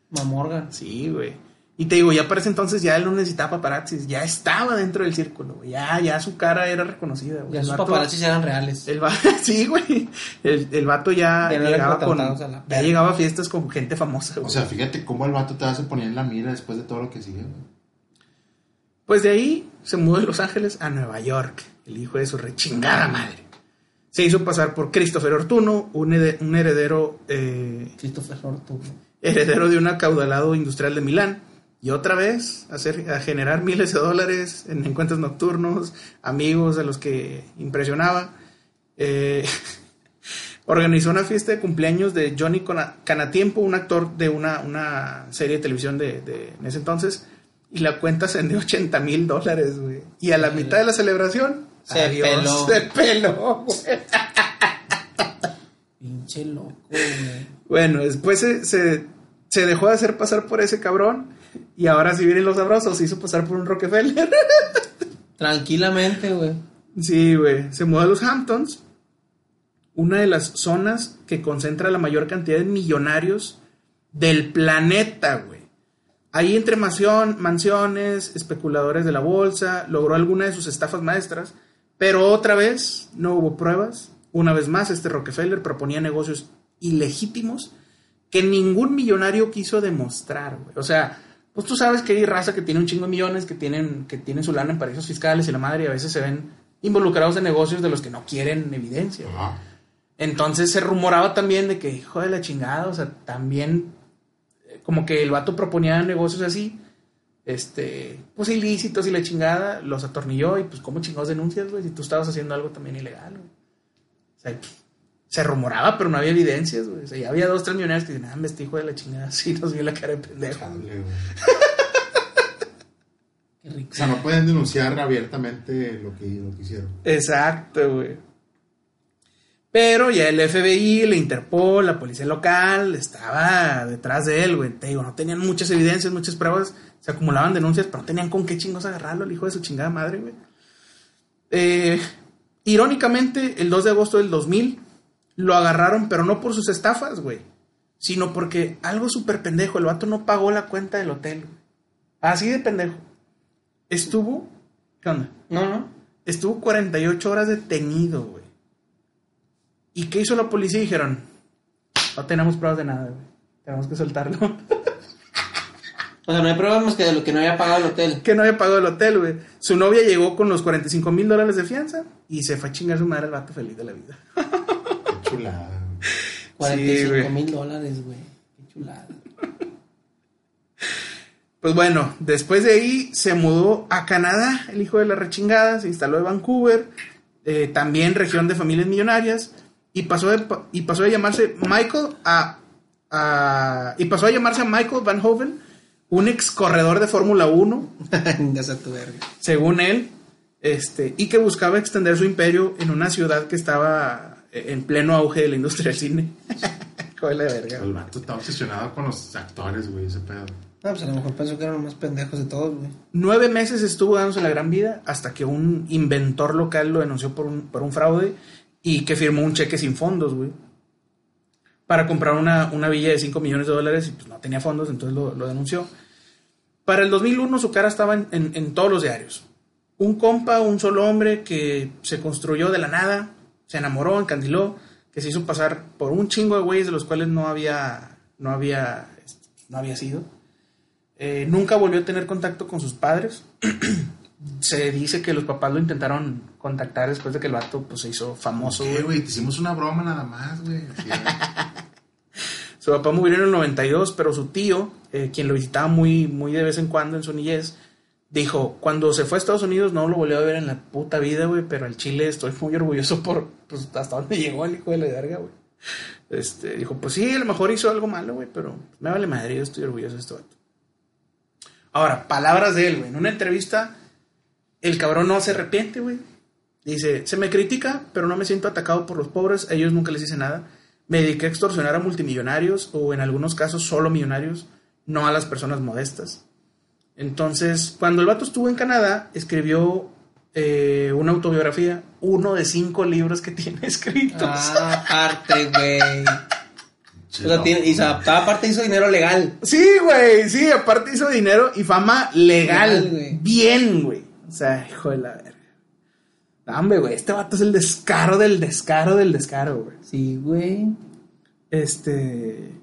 Mamorgan.
Sí, güey. Y te digo, ya para ese entonces ya él no necesitaba paparazzis, ya estaba dentro del círculo, güey. Ya, ya su cara era reconocida, güey.
Ya
El
sus
vato-
paparazzis eran reales.
el va- *laughs* sí, güey. El, el vato ya llegaba con,
la
ya llegaba a fiestas con gente famosa,
O
güey.
sea, fíjate cómo el vato te a poner en la mira después de todo lo que sigue, güey.
Pues de ahí se mudó de Los Ángeles a Nueva York, el hijo de su rechingada madre. Se hizo pasar por Christopher Ortuno, un, un heredero, eh,
Christopher Norton.
heredero de un acaudalado industrial de Milán. Y otra vez a, hacer, a generar miles de dólares en encuentros nocturnos, amigos a los que impresionaba. Eh, *laughs* organizó una fiesta de cumpleaños de Johnny Canatiempo, un actor de una, una serie de televisión de, de- en ese entonces. Y la cuenta ascendió a 80 mil dólares, güey. Y a la mitad de la celebración,
Se
adiós,
peló.
se peló, güey.
Pinche loco, güey.
Bueno, después se, se, se dejó de hacer pasar por ese cabrón. Y ahora sí vienen los sabrosos. Se hizo pasar por un Rockefeller. *laughs*
Tranquilamente, güey.
sí, güey. Se mudó a los Hamptons. Una de las zonas que concentra la mayor cantidad de millonarios del planeta, güey. Ahí entre mansión- mansiones, especuladores de la bolsa, logró alguna de sus estafas maestras, pero otra vez no hubo pruebas. Una vez más, este Rockefeller proponía negocios ilegítimos que ningún millonario quiso demostrar, güey. O sea, pues tú sabes que hay raza que tiene un chingo de millones, que tienen, que tienen su lana en paraísos fiscales y la madre, y a veces se ven involucrados en negocios de los que no quieren evidencia.
Ajá.
Entonces se rumoraba también de que, hijo de la chingada, o sea, también eh, como que el vato proponía negocios así, este, pues ilícitos y la chingada, los atornilló y pues cómo chingados denuncias, güey, si tú estabas haciendo algo también ilegal, güey. O sea, se rumoraba, pero no había evidencias, güey. O sea, ya había dos, tres millonarios que dicen, ah, me este hijo de la chingada, *laughs* sí, nos vio la cara de pendejo.
Chale, güey.
Qué rico.
O sea, no pueden denunciar abiertamente lo que, lo que hicieron.
Exacto, güey. Pero ya el FBI, la Interpol, la policía local estaba detrás de él, güey. Te digo, no tenían muchas evidencias, muchas pruebas, se acumulaban denuncias, pero no tenían con qué chingos agarrarlo, el hijo de su chingada madre, güey. Eh, irónicamente, el 2 de agosto del 2000 lo agarraron, pero no por sus estafas, güey, sino porque algo súper pendejo, el vato no pagó la cuenta del hotel, güey. Así de pendejo. Estuvo, ¿qué onda?
No, no.
Estuvo 48 horas detenido, güey. ¿Y qué hizo la policía? Dijeron, no tenemos pruebas de nada, güey. Tenemos que soltarlo. *laughs*
O sea, no hay pruebas más que de lo que no había pagado el hotel.
que no había pagado el hotel, güey. Su novia llegó con los 45 mil dólares de fianza y se fue a chingar a su madre el vato feliz de la vida.
Qué *laughs* chulada. güey.
45
güey.
mil dólares, güey. Qué chulada.
Pues bueno, después de ahí se mudó a Canadá, el hijo de la rechingada, se instaló en Vancouver, eh, también región de familias millonarias, y pasó de, pa- y pasó de llamarse Michael a, a- y pasó a llamarse a Michael Van Hoven, un ex corredor de Fórmula 1, *laughs*
ya sea tu verga.
según él, este, y que buscaba extender su imperio en una ciudad que estaba en pleno auge de la industria del cine. *laughs* Joder, la verga.
El vato está obsesionado con los actores, güey, ese pedo.
No, pues a lo mejor pensó que eran los más pendejos de todos, güey.
Nueve meses estuvo dándose la gran vida hasta que un inventor local lo denunció por un, por un fraude y que firmó un cheque sin fondos, güey. Para comprar una, una villa de 5 millones de dólares y pues no tenía fondos, entonces lo, lo denunció. Para el 2001 su cara estaba en, en- todos los diarios. Un compa, un solo hombre que se construyó de la nada, se enamoró, encandiló, que se hizo pasar por un chingo de güeyes de los cuales no había, no había, este, no había sido. Eh, nunca volvió a tener contacto con sus padres. *clears throat* se dice que los papás lo intentaron contactar después de que el vato pues, se hizo famoso.
¿Qué,
güey.
Te hicimos una broma nada más, güey. *laughs*
Su papá murió en el 92, pero su tío, eh, quien lo visitaba muy, muy de vez en cuando en su niñez, dijo, cuando se fue a Estados Unidos no lo volvió a ver en la puta vida, güey, pero al Chile estoy muy orgulloso por pues, hasta dónde *laughs* llegó el hijo de la verga, güey. Este, dijo, pues sí, a lo mejor hizo algo malo, güey, pero me vale madre, yo estoy orgulloso de este vato. Ahora, palabras de él, güey. En una entrevista El cabrón no se arrepiente, güey. Dice, se me critica, pero no me siento atacado por los pobres, a ellos nunca les hice nada. Me dediqué a extorsionar a multimillonarios o en algunos casos solo millonarios, no a las personas modestas. Entonces, cuando el vato estuvo en Canadá, escribió eh, una autobiografía, uno de cinco libros que *laughs* tiene escritos.
Ah, aparte, güey. O sea, tiene- y aparte hizo dinero legal.
Sí, güey, sí, aparte hizo dinero y fama legal. Bien, güey. O sea, hijo de la verga. Hombre, güey, este vato es el descaro del descaro del descaro, güey.
Sí, güey.
Este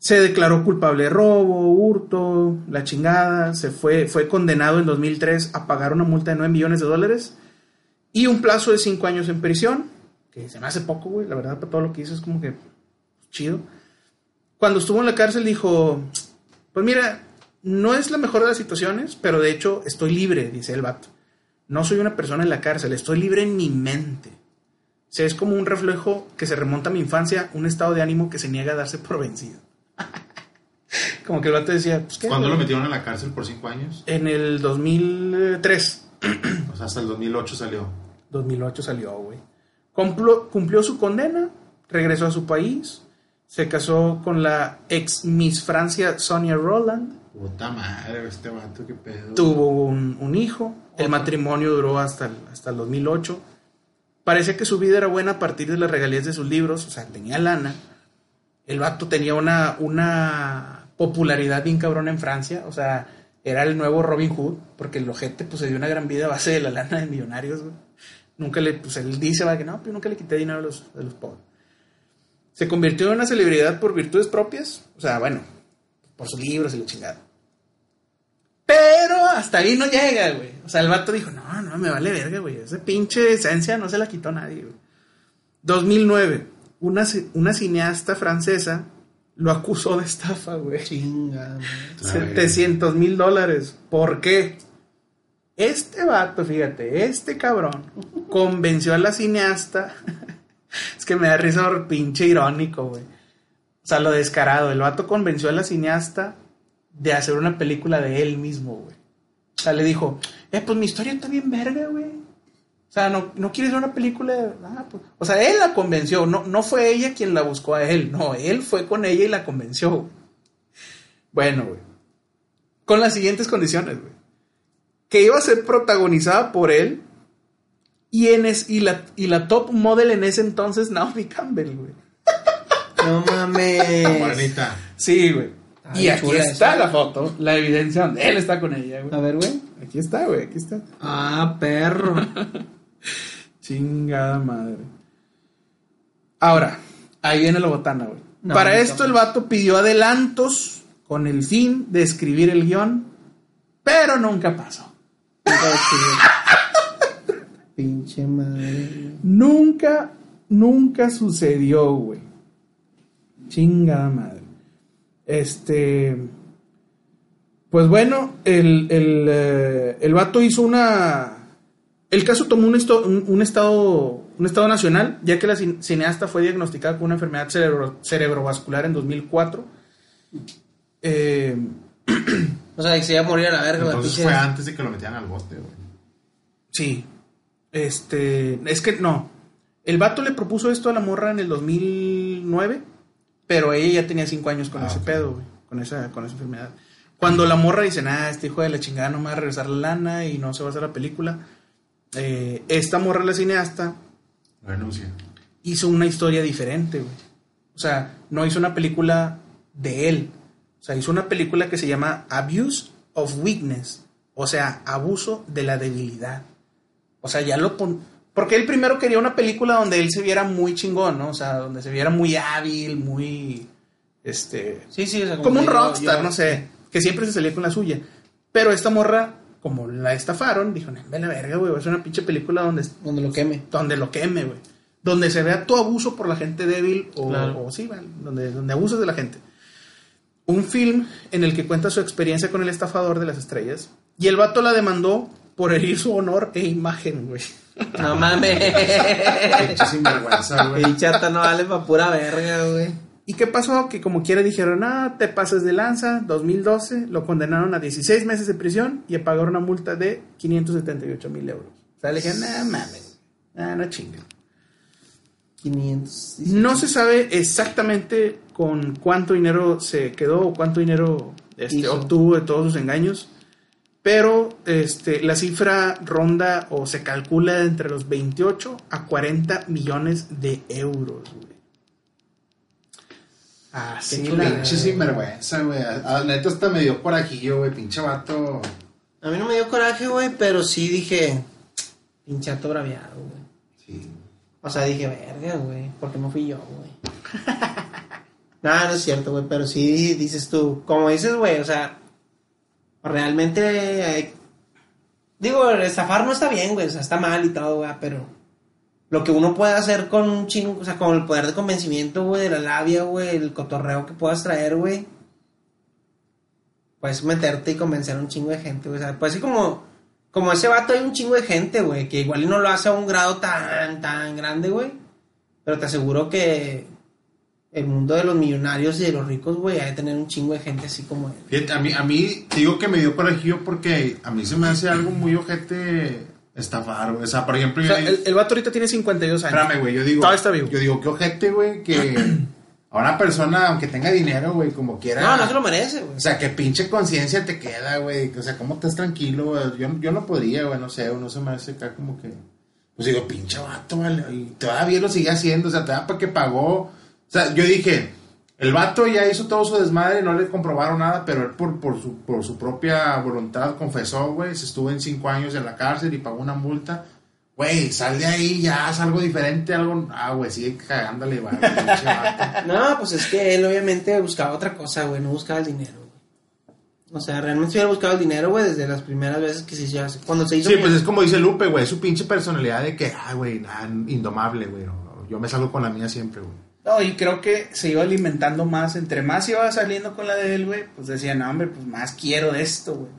se declaró culpable de robo, hurto, la chingada, se fue fue condenado en 2003 a pagar una multa de 9 millones de dólares y un plazo de 5 años en prisión, que se me hace poco, güey, la verdad para todo lo que hizo es como que chido. Cuando estuvo en la cárcel dijo, pues mira, no es la mejor de las situaciones, pero de hecho estoy libre, dice el vato. No soy una persona en la cárcel, estoy libre en mi mente. O sea, es como un reflejo que se remonta a mi infancia, un estado de ánimo que se niega a darse por vencido. *laughs* como que el vato decía, pues, ¿qué,
¿Cuándo lo metieron a la cárcel por cinco años?
En el 2003.
O sea, hasta el 2008 salió.
2008 salió, güey. Cumplió, cumplió su condena, regresó a su país, se casó con la ex Miss Francia Sonia Roland,
Puta madre, este vato, qué pedo.
tuvo un, un hijo, el matrimonio duró hasta el, hasta el 2008. Parecía que su vida era buena a partir de las regalías de sus libros, o sea, tenía lana. El vato tenía una, una popularidad bien cabrona en Francia, o sea, era el nuevo Robin Hood, porque el ojete pues se dio una gran vida a base de la lana de millonarios. Nunca le, pues él dice, va, que no, pues nunca le quité dinero a los, a los pobres. Se convirtió en una celebridad por virtudes propias, o sea, bueno, por sus libros y la chingada. Pero hasta ahí no llega, güey. O sea, el vato dijo, no, no, me vale verga, güey. Esa pinche esencia no se la quitó nadie, güey. 2009, una, una cineasta francesa lo acusó de estafa, güey.
Chinga, güey.
700 mil dólares. ¿Por qué? Este vato, fíjate, este cabrón convenció a la cineasta. *laughs* es que me da risa por pinche irónico, güey. O sea, lo descarado. El vato convenció a la cineasta de hacer una película de él mismo, güey. O sea, le dijo, eh, pues mi historia está bien verga, güey. O sea, no, no quieres ver una película de... Ah, pues. O sea, él la convenció. No, no fue ella quien la buscó a él. No, él fue con ella y la convenció. güey. Bueno, güey. Con las siguientes condiciones, güey. Que iba a ser protagonizada por él y, en es- y, la, y la top model en ese entonces, Naomi Campbell, güey.
No mames.
Morenita.
Sí, güey.
Ay,
y aquí
chula
está la foto, la evidencia donde él está con ella,
A
güey.
ver, güey.
Aquí está, güey, aquí está.
Ah, perro. *laughs*
Chingada madre. Ahora, ahí viene la botana, güey.
No,
Para
no,
esto
no.
el vato pidió adelantos con el fin de escribir el guion, pero nunca pasó. *laughs*
Pinche madre. güey.
Nunca, nunca sucedió, güey. Chingada madre. Este. Pues bueno, el, el, eh, el vato hizo una. El caso tomó un, esto- un, un estado, un estado nacional, ya que la cin- cineasta fue diagnosticada con una enfermedad cerebro- cerebrovascular en 2004. Eh, *clears throat*
O sea, que se iba a morir a la verga.
Entonces
pinche-
fue antes de que lo metieran al bote, güey.
Sí. Este. Es que no. El vato le propuso esto a la morra en el 2009. Pero ella ya tenía cinco años con
Ah,
ese pedo, güey. Con esa, con esa enfermedad. Cuando la morra dice, nah, este hijo de la chingada no me va a regresar la lana y no se va a hacer la película. eh, esta morra, la cineasta,
Renuncia.
hizo una historia diferente, güey. O sea, no hizo una película de él. O sea, hizo una película que se llama Abuse of Weakness. O sea, abuso de la debilidad. O sea, ya lo pon... Porque él primero quería una película donde él se viera muy chingón, ¿no? O sea, donde se viera muy hábil, muy... Este...
Sí, sí, o sea,
Como un
yo-
rockstar,
yo-
no sé. Que siempre se salía con la suya. Pero esta morra, como la estafaron, dijo, "No, ve la verga, güey. Es una pinche película donde
Donde lo queme.
donde lo queme, güey. Donde se vea tu abuso por la gente débil o,
Claro.
o sí, vale, donde, donde abusas de la gente. Un film en el que cuenta su experiencia con el estafador de las estrellas. Y el vato la demandó por herir su honor e imagen, güey.
No mames.
Pinche sinvergüenza, güey.
Pinche chata no vale pa' pura verga, güey.
¿Y qué pasó? Que como quiera dijeron, ah, te pases de lanza, 2012, lo condenaron a 16 meses de prisión y a pagar una multa de 578 mil euros. O sea, le dijeron, no mames, ah, no chinguen.
500.
No se sabe exactamente con cuánto dinero se quedó o cuánto dinero este, obtuvo de todos sus engaños, pero este, la cifra ronda o se calcula entre los 28 a 40 millones de euros. güey. Así
Qué
la-
Pinche sinvergüenza, güey. A- a- Neta hasta me dio corajillo, güey. Pinche vato.
A mí no me dio coraje, güey, pero sí dije, pinchato braviado, güey.
Sí.
O sea, dije, verga, güey, ¿por qué no fui yo, güey? *laughs* Nada, no es cierto, güey, pero sí dices tú, como dices, güey, o sea, realmente, hay- digo, estafar no está bien, güey, o sea, está mal y todo, güey, pero lo que uno puede hacer con un chingo, o sea, con el poder de convencimiento, güey, de la labia, güey, el cotorreo que puedas traer, güey, puedes meterte y convencer a un chingo de gente, güey, o sea, pues así como, como ese vato hay un chingo de gente, güey, que igual no lo hace a un grado tan, tan grande, güey, pero te aseguro que el mundo de los millonarios y de los ricos, güey, hay de tener un chingo de gente así como él.
Fíjate, a mí, a mí te digo que me dio corajillo porque a mí se me hace algo muy ojete estafar, güey. O sea, por ejemplo,
O
yo,
el, el vato ahorita tiene 52 años.
espérame, güey, yo digo.
Todavía está vivo.
Yo digo, qué ojete, güey, que *clears throat* a una persona, aunque tenga dinero, güey, como quiera.
No, no se lo merece, güey.
O sea, que pinche conciencia te queda, güey. O sea, ¿cómo estás tranquilo, güey? Yo, yo no podría, güey, no sé, güey, no se me hace acá como que. Pues digo, pinche vato, vale. Y todavía lo sigue haciendo, o sea, te da para que pagó. O sea, yo dije, el vato ya hizo todo su desmadre, no le comprobaron nada, pero él por, por, su, por su propia voluntad confesó, güey, se estuvo en cinco años en la cárcel y pagó una multa. Güey, sal de ahí, ya haz algo diferente, algo. Ah, güey, sigue cagándole, güey. *laughs*
No, pues es que él obviamente buscaba otra cosa, güey, no buscaba el dinero. O sea, realmente hubiera buscado el dinero, güey, desde las primeras veces que se hizo, cuando se hizo...
Sí, pues es como dice Lupe, güey, su pinche personalidad de que, ah, güey, nah, indomable, güey. Yo me salgo con la mía siempre, güey.
No, y creo que se iba alimentando más. Entre más iba saliendo con la de él, güey, pues decía, no, hombre, pues más quiero de esto, güey.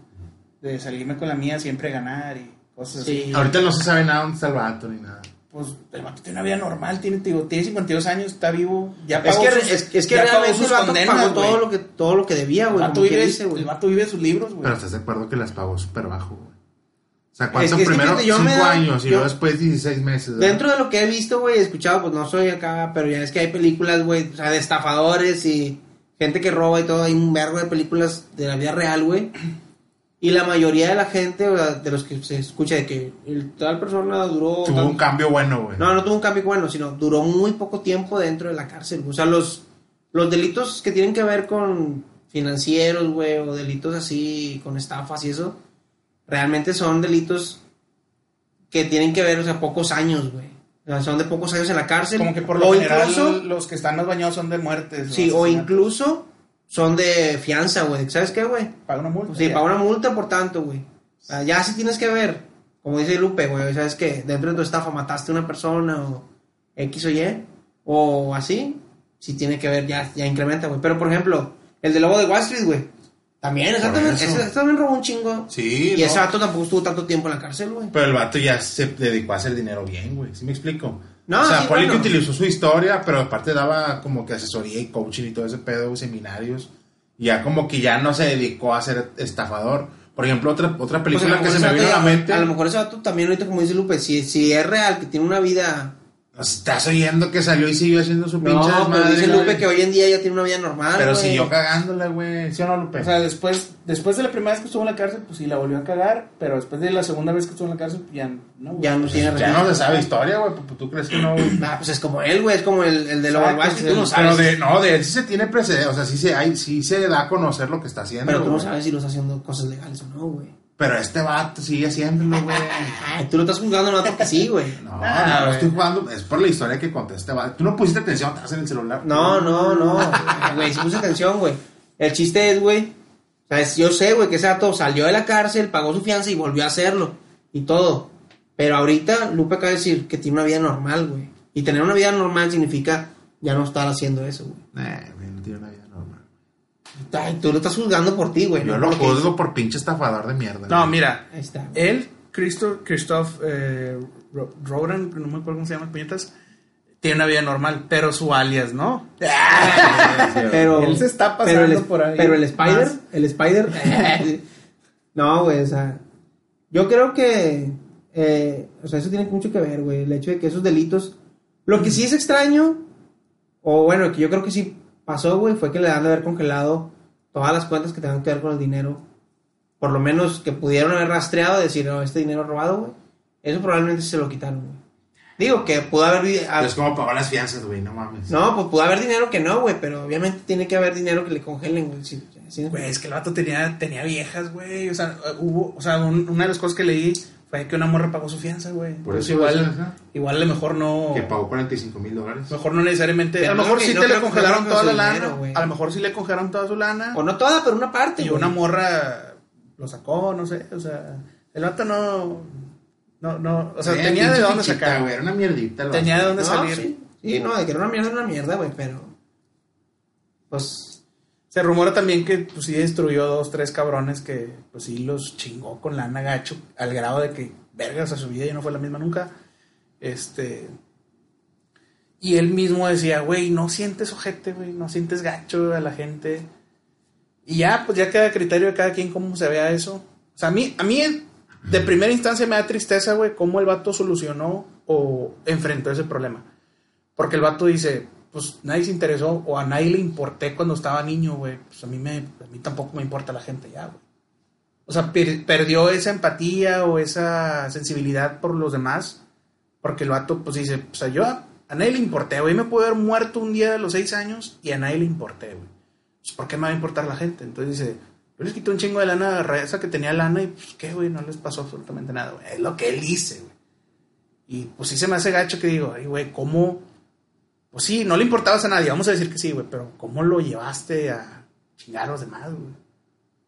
De salirme con la mía, siempre ganar y cosas así.
Sí.
Ahorita no se sabe nada dónde está el vato ni nada.
Pues el vato tiene una vida normal, tiene, te digo, tiene 52 años, está vivo. Ya
Es
pagó
que,
sus-
es, es que
ya pagó
realmente
sus
el vato
condenas,
pagó todo lo, que, todo lo que debía,
vato, vive,
dice,
el vato vive sus libros, güey.
Pero estás de acuerdo que las pagó súper bajo, güey. O sea, ¿cuánto
Es que
primero?
fíjate, yo me
cinco
da-
años y
yo-
luego después 16 meses. ¿verdad?
Dentro de lo que he visto, güey, he escuchado, pues no soy acá, pero ya es que hay películas, güey, o sea, de estafadores y gente que roba y todo. Hay un vergo de películas de la vida real, güey. Y la mayoría de la gente, de los que se escucha de que el, tal persona duró...
Tuvo
tal-
un cambio bueno, güey.
No, no tuvo un cambio bueno, sino duró muy poco tiempo dentro de la cárcel. O sea, los, los delitos que tienen que ver con financieros, güey, o delitos así, con estafas y eso, realmente son delitos que tienen que ver, o sea, pocos años, güey. O sea, son de pocos años en la cárcel.
Como que por lo
o
general
incluso,
los que están más bañados son de muertes.
sí, o incluso son de fianza, güey. ¿Sabes qué, güey?
Paga una multa.
Sí,
ya.
paga una multa por tanto, güey. O sea, ya sí tienes que ver, como dice Lupe, güey, ¿sabes qué? Dentro de tu estafa mataste a una persona o X o Y, o así, sí tiene que ver, ya, ya incrementa, güey. Pero, por ejemplo, el de Lobo de Wall Street, güey. También, ese
eso.
ese también robó un chingo.
Sí,
Y
no.
ese vato tampoco estuvo tanto tiempo en la cárcel, güey.
Pero el vato ya se dedicó a hacer dinero bien, güey. ¿Sí me explico?
No,
o sea,
sí,
Poli
bueno.
que utilizó su historia, pero aparte daba como que asesoría y coaching y todo ese pedo, seminarios. Ya como que ya no se dedicó a ser estafador. Por ejemplo, otra, otra película que se me vino a la mente.
A lo mejor ese vato también, ahorita, como dice Lupe, si, si es real, que tiene una vida.
Estás oyendo que salió y siguió haciendo su pinche
No, pero dice
güey.
Lupe que hoy en día ya tiene una vida normal.
Pero
güey.
siguió cagándola, güey. ¿Sí o no, Lupe?
O sea, después, después de la primera vez que estuvo en la cárcel, pues sí la volvió a cagar, pero después de la segunda vez que estuvo en la cárcel, pues ya no. güey.
Ya no tiene
ya no se sabe historia, güey. pues, ¿Tú crees que no, güey?
Ah, pues es como él, güey, es como el, el de Wall Street, tú no
Pero
sabes.
de, no, de él sí se tiene precedente. O sea, sí se, hay, sí se da a conocer lo que está haciendo.
Pero tú no sabes si lo está haciendo cosas legales o no, güey.
Pero este vato sigue haciéndolo, güey.
Tú lo estás juzgando no porque sí, güey.
No, *laughs*
Ah,
no, no estoy jugando. Es por la historia que conté este vato. Tú no pusiste atención, estás en el celular.
No, no, no. Güey, sí puse atención, güey. El chiste es, güey. O sea, es- yo sé, güey, que ese vato salió de la cárcel, pagó su fianza y volvió a hacerlo. Y todo. Pero ahorita Lupe acaba de decir que tiene una vida normal, güey. Y tener una vida normal significa ya no estar haciendo eso, güey.
Eh, güey, no tiene una vida.
Ay, tú lo estás juzgando por ti, güey.
Yo
no
lo juzgo por pinche estafador de mierda.
No,
güey.
mira,
hizo. Ahí está.
él, Christoph, Christoph eh, Ro- Rodan, no me acuerdo cómo se llama, puñetas, tiene una vida normal, pero su alias, ¿no? *laughs*
Pero,
Él se está
pero el,
pasando por ahí.
Pero el Spider,
Más.
el Spider. *laughs* no, güey, o sea. Yo creo que. eh, o sea, eso tiene mucho que ver, güey. El hecho de que esos delitos. Lo que sí es extraño. O bueno, que yo creo que sí pasó, güey, fue que le han de haber congelado todas las cuentas que tengan que ver con el dinero. Por lo menos que pudieron haber rastreado y decir, no, este dinero robado, güey. Eso probablemente se lo quitaron, güey. Digo que pudo haber.
Pero es como pagar las fianzas, güey, no mames.
No, pues pudo haber dinero que no, güey, pero obviamente tiene que haber dinero que le congelen, güey. Sí, sí,
Güey, es que el vato tenía, tenía viejas, güey. O sea, hubo, o sea, un- una de las cosas que leí fue que una morra pagó su fianza, güey.
Por eso,
igual, igual a lo mejor no.
Que pagó 45 mil dólares.
Mejor no necesariamente. A lo mejor sí
no
te le congelaron toda la lana.
dinero,
a lo mejor sí le congelaron toda su lana.
O no toda, pero una parte,
y una morra lo sacó, no sé. O sea, el vato no. No, no. O sea, tenía de dónde
fichita,
sacar.
güey, Era una mierdita.
Tenía de dónde
No,
salir.
Sí, sí, no, de que era una mierda, era una mierda, güey, pero. Pues.
Se rumora también que pues sí destruyó dos, tres cabrones que pues sí los chingó con lana gacho al grado de que vergas a su vida ya no fue la misma nunca. Este y él mismo decía, güey, no sientes ojete, güey, no sientes gacho a la gente. Y ya, pues ya queda a criterio de cada quien cómo se vea eso. O sea, a mí, a mí de primera instancia me da tristeza, güey, cómo el vato solucionó o enfrentó ese problema. Porque el vato dice, pues nadie se interesó o a nadie le importé cuando estaba niño, güey. Pues a mí, me, a mí tampoco me importa la gente ya, güey. O sea, per- perdió esa empatía o esa sensibilidad por los demás. Porque el vato, pues dice, o sea, yo a, a nadie le importé, güey. Me puedo haber muerto un día de los seis años y a nadie le importé, güey. Pues, ¿por qué me va a importar la gente? Entonces dice, yo les quité un chingo de lana a raza que tenía lana y pues, ¿qué, güey? No les pasó absolutamente nada, güey. Es lo que él dice, güey. Y pues sí se me hace gacho que digo, ay, güey, ¿cómo? Pues sí, no le importabas a nadie, vamos a decir que sí, güey, pero ¿cómo lo llevaste a chingar a los demás, güey?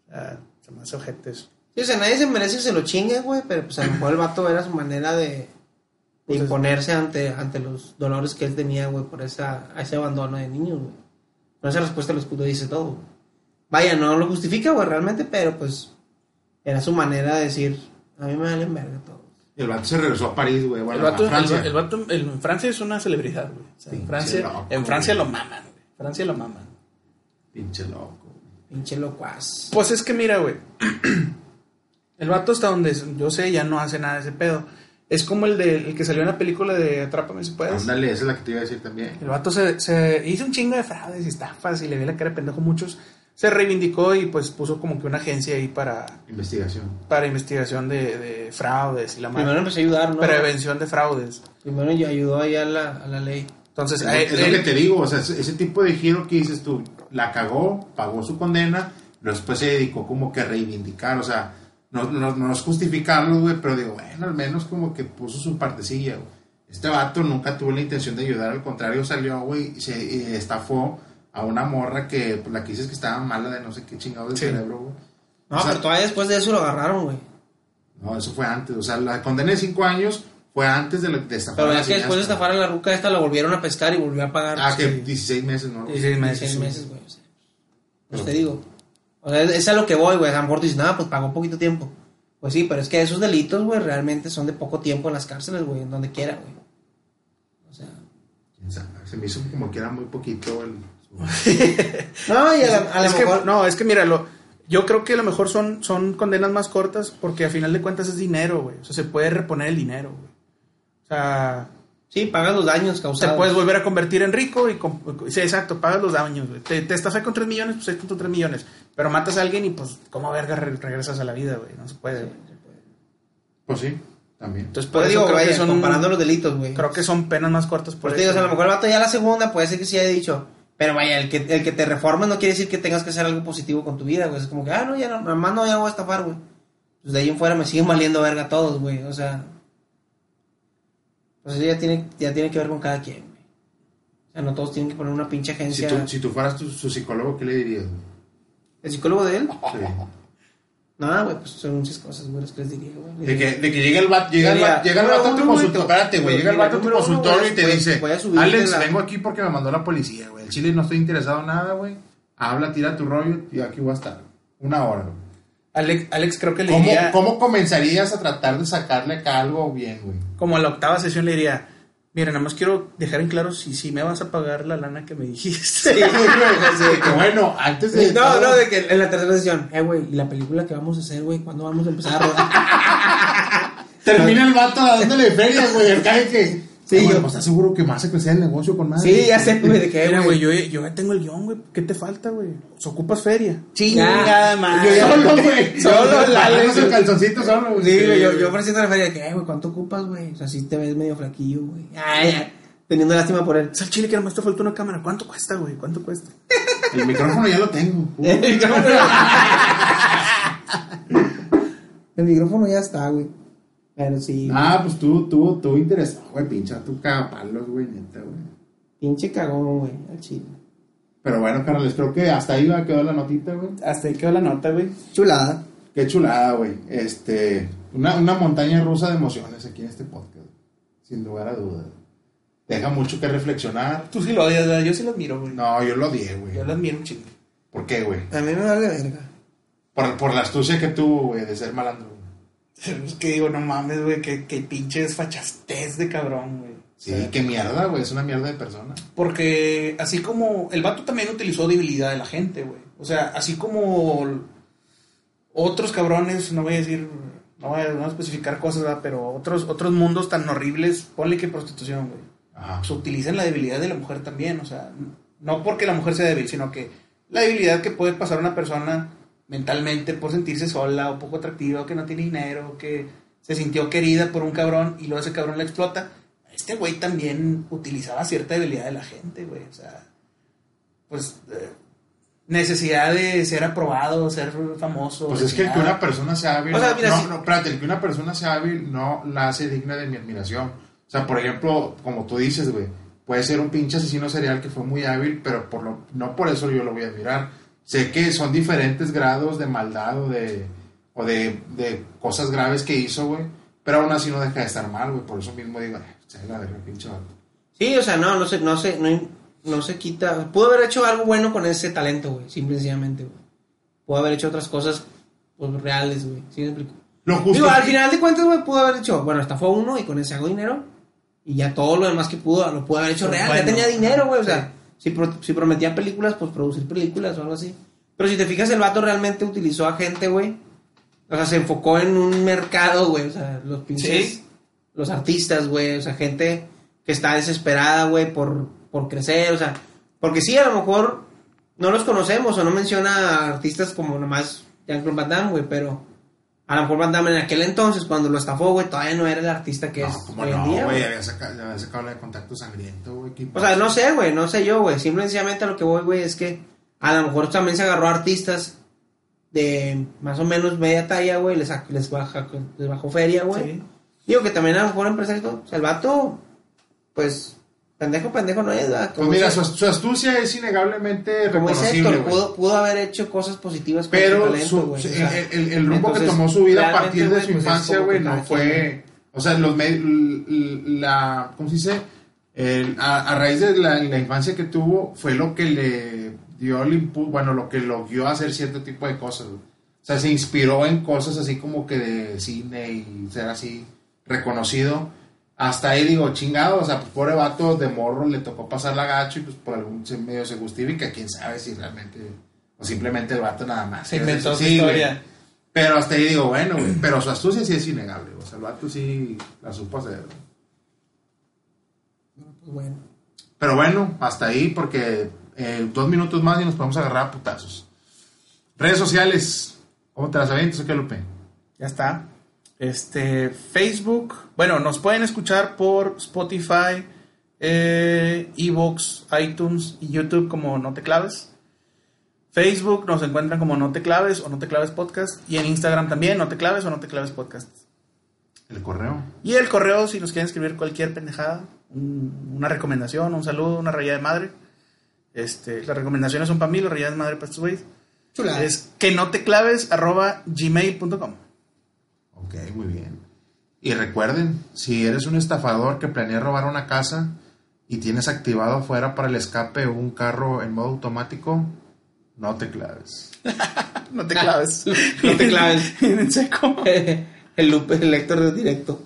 Sea, se me hace ojete eso.
Sí, o sea, nadie se merece que se lo chingue, güey, pero pues a lo mejor el vato era su manera de, de
Pues es-
imponerse ante, ante los dolores que él tenía, güey, por esa, ese abandono de niños, güey. Con esa respuesta el escudo dice todo. güey. Vaya, no lo justifica, güey, realmente, pero pues era su manera de decir, a mí me valen verga todo.
El vato se regresó a París, güey.
El vato,
a Francia.
el, el vato en Francia es una celebridad, güey. O sea, en Francia,
loco,
en Francia
güey.
lo maman, güey. Francia lo maman.
Pinche loco.
Pinche locuaz.
Pues es que mira, güey. *clears throat* El vato hasta donde yo sé ya no hace nada de ese pedo. Es como el, de, el que salió en la película de Atrápame si puedes.
Ándale, esa es la que te iba a decir también.
El vato se, se hizo un chingo de fraudes y estafas y le vi la cara de pendejo muchos. Se reivindicó y pues puso como que una agencia ahí para,
Investigación.
para investigación de, de fraudes y la
Primero empecé a ayudar, ¿no?
Prevención de fraudes.
Primero ya ayudó ahí a la, a la ley.
Entonces,
Es,
él-
es lo
él-
que te digo, o sea, ese, tipo de giro que dices tú, la cagó, pagó su condena, pero después se dedicó como que a reivindicar, o sea, no, no, no es justificarlo, güey, pero digo, bueno, al menos como que puso su partecilla, güey. Este vato nunca tuvo la intención de ayudar, al contrario, salió, güey, y se y estafó a una morra que, pues, la que dices que estaba mala de no sé qué chingado del
Sí.
cerebro, güey.
No,
O sea,
pero todavía después de eso lo agarraron, güey.
No, eso fue antes, o sea, la condena de cinco años fue antes de, la, de estafar
Pero
a la
es que después de estafar a la ruca esta la volvieron a pescar y volvió a pagar.
Ah, que
pues,
16 meses, ¿no?
16 meses.
16
sí.
meses, güey. O sea, pues te digo. O sea, es, a lo que voy, güey. A lo mejor dices, nada, pues pagó poquito tiempo. Pues sí, pero es que esos delitos, güey, realmente son de poco tiempo en las cárceles, güey, en donde quiera, güey. O sea.
Se me hizo como que era muy poquito el... *laughs*
No, y a, la- a lo
Es que,
mejor.
no, es que míralo. Yo creo que a lo mejor son, son condenas más cortas porque a final de cuentas es dinero, güey. O sea, se puede reponer el dinero, güey. O sea,
Sí, pagas los daños
te
causados.
puedes volver a convertir en rico y... Sí, exacto, pagas los daños, güey. Te, te estafé con 3 millones, pues ahí con tus 3 millones. Pero matas a alguien y pues, ¿cómo verga re- regresas a la vida, güey? No se puede.
Pues sí, también.
Entonces, por eso
digo,
creo,
vaya,
que son,
comparando los delitos, güey.
creo que son penas más cortas por
Pues te digo, o
eso,
sea, a lo mejor el vato ya la segunda puede ser que sí haya dicho. Pero vaya, el que, el que te reformes no quiere decir que tengas que hacer algo positivo con tu vida, güey. Es como que, ah, no, ya no, nada más no, ya voy a estafar, güey. Pues de ahí en fuera me siguen valiendo verga todos, güey. O sea. Pues eso ya tiene, ya tiene que ver con cada quien, güey. O sea, no todos tienen que poner una pinche
Si
agencia.
tú, si tú fueras tu, su psicólogo, ¿qué le dirías? güey?
¿El psicólogo de él?
Sí.
No, güey, pues son muchas cosas, güey, las que les diría, güey.
De que, de que llega el vato, llega el
Diría,
vato, llega el vato a tu consultorio, espérate, güey, llega el vato a tu consultorio y te
voy-
dice, Alex, vengo aquí porque me mandó la policía, güey. El chile no estoy interesado en nada, güey. Habla, tira tu rollo y aquí voy a estar. Una hora, güey.
Alex, Alex creo que le
¿Cómo,
diría...
¿Cómo comenzarías a tratar de sacarle acá algo bien, güey?
como a la octava sesión le diría, Mira, nada más quiero dejar en claro si, si me vas a pagar la lana que me dijiste.
Sí, de que-
Bueno, antes de.
No,
todo-
no, de que en la tercera sesión, eh, güey, ¿y la película que vamos a hacer, güey? ¿Cuándo vamos a empezar a *laughs* rodar?
Termina el vato dándole feria, güey. Acá de que.
Sí,
bueno,
yo-
pues estás seguro que más a crecer el negocio con más.
sí, ya sé, güey, de que,
Mira,
güey.
güey, yo, yo ya tengo el guion, güey. ¿Qué te falta, güey? ¿Se ocupas feria?
Chingada madre.
Yo *laughs* solo, güey.
Solo, la
el calzoncito solo, güey.
Sí, güey, yo, yo ofreciendo la feria de que, eh, güey, ¿cuánto ocupas, güey? O sea, sí te ves medio flaquillo, güey. Ay, ay, teniendo lástima por él.
Es al chile que nomás te falta una cámara. ¿Cuánto cuesta, güey? ¿Cuánto cuesta? *laughs*
El micrófono ya lo tengo. *laughs*
El micrófono, El micrófono ya está, güey. Pero sí,
Ah, pues tú, tú, tú interesado, güey. Pincha tu cagapalos, güey, neta, güey.
pinche cagón, güey, al chile.
Pero bueno, carnales, creo que hasta ahí va quedó la notita, güey.
Hasta ahí quedó la nota, güey.
Chulada.
Qué chulada, güey. Este, una, una montaña rusa de emociones aquí en este podcast. Sin lugar a dudas. Deja mucho que reflexionar.
Tú sí lo odias, ¿verdad? Yo sí lo admiro, güey.
No, yo lo odié, güey.
Yo lo admiro un chingo.
¿Por qué, güey?
A mí me vale verga.
Por, por la astucia que tuvo, güey, de ser malandro.
Es que digo, no mames, güey, que, que pinche desfachastez de cabrón, güey.
Sí,
O sea,
qué mierda, güey. Es una mierda de persona.
Porque así como el vato también utilizó debilidad de la gente, güey. O sea, así como otros cabrones, no voy a decir, no voy a, no voy a especificar cosas, ¿verdad? pero otros, otros mundos tan horribles, ponle que prostitución, güey.
Ajá.
Pues utilizan la debilidad de la mujer también, o sea, no porque la mujer sea débil, sino que la debilidad que puede pasar una persona mentalmente por sentirse sola o poco atractiva o que no tiene dinero o que se sintió querida por un cabrón y luego ese cabrón la explota. Este güey también utilizaba cierta debilidad de la gente, güey, o sea, pues eh, necesidad de ser aprobado, ser famoso.
Pues es que el que una persona sea hábil.
O sea,
no,
mira,
no,
si-
no, espérate, el que una persona sea hábil no la hace digna de mi admiración. O sea, por ejemplo, como tú dices, güey, puede ser un pinche asesino serial que fue muy hábil, pero por lo, no por eso yo lo voy a admirar. Sé que son diferentes grados de maldad o de, o de, de cosas graves que hizo, güey, pero aún así no deja de estar mal, güey. Por eso mismo digo, "Ay, se la verga, pinche vato".
Sí, o sea, no, no se, no se, no, no se quita. Pudo haber hecho algo bueno con ese talento, güey, simple y sencillamente, güey. Pudo haber hecho otras cosas, pues, reales, güey. ¿Sí me explico?
Lo justo.
Digo, al final de cuentas, güey, pudo haber hecho, bueno, estafó uno y con ese hago dinero. Y ya todo lo demás que pudo, lo pudo haber hecho real. ya
Bueno,
tenía dinero, güey. O
sí.
sea, si, pro- si prometía películas, pues producir películas o algo así. Pero si te fijas, el vato realmente utilizó a gente, güey. O sea, se enfocó en un mercado, güey. O sea, los pinches.
Sí.
Los artistas, güey. O sea, gente que está desesperada, güey, por, por crecer. O sea, porque sí, a lo mejor no los conocemos o no menciona a artistas como nomás Jean-Claude Van Damme, güey, pero a lo mejor Van Damme en aquel entonces, cuando lo estafó, güey, todavía no era el artista que es
No, como
hoy en
no,
día,
güey,
güey.
había sacado, había sacado la de contacto sangriento, güey. ¿qué
O sea, no sé, güey, no sé yo, güey. Simple y sencillamente a lo que voy, güey, es que a lo mejor también se agarró a artistas de más o menos media talla, güey, les, les, baja, les bajó feria, güey.
Sí.
Digo que también a lo mejor empresarios, o sea, el vato, pues, pendejo, pendejo no es, ¿verdad?
Pues
Como
mira, su, su astucia es innegablemente
como
reconocible,
Héctor,
güey.
pudo, pudo haber hecho cosas positivas con su
Pero
talento,
su-
güey.
su-
o sea,
el, el- el rumbo que
entonces,
tomó su vida a partir de
güey,
su
pues, es
infancia,
como
güey,
que
no fue... O sea, los la... ¿Cómo se dice? El- a, a raíz de la, la infancia que tuvo, fue lo que le dio el impulso, bueno, lo que lo guió a hacer cierto tipo de cosas, güey. O sea, se inspiró en cosas así como que de cine y ser así reconocido. Hasta ahí digo, chingado, o sea, pues pobre vato de morro le tocó pasar la gacho y pues por algún se- medio se justifica, quién sabe si realmente, o simplemente el vato nada más.
Se inventó su
Sí, güey.
historia.
Pero hasta ahí digo, bueno, güey, pero su astucia sí es innegable, o sea, el vato sí la supo hacer.
pues, bueno.
Pero bueno, hasta ahí porque eh, dos minutos más y nos podemos agarrar a putazos. Redes sociales, ¿cómo te las avientas o qué, Lupe?
Ya está. Este, Facebook. Bueno, nos pueden escuchar por Spotify, eh, Evox, iTunes y YouTube como No Te Claves. Facebook nos encuentran como No Te Claves o No Te Claves Podcast. Y en Instagram también, No Te Claves o No Te Claves Podcast.
El correo.
Y el correo, si nos quieren escribir cualquier pendejada, un- una recomendación, un saludo, una rayada de madre. Este, las recomendaciones son para mí, las rayadas de madre para estos güeyes. Es que no te claves arroba gmail.com.
Ok, muy bien. Y recuerden, si eres un estafador que planea robar una casa y tienes activado afuera para el escape un carro en modo automático, no te claves. *laughs*
No te claves. *laughs*
No te claves. *laughs*
en seco.
el, el Héctor de directo.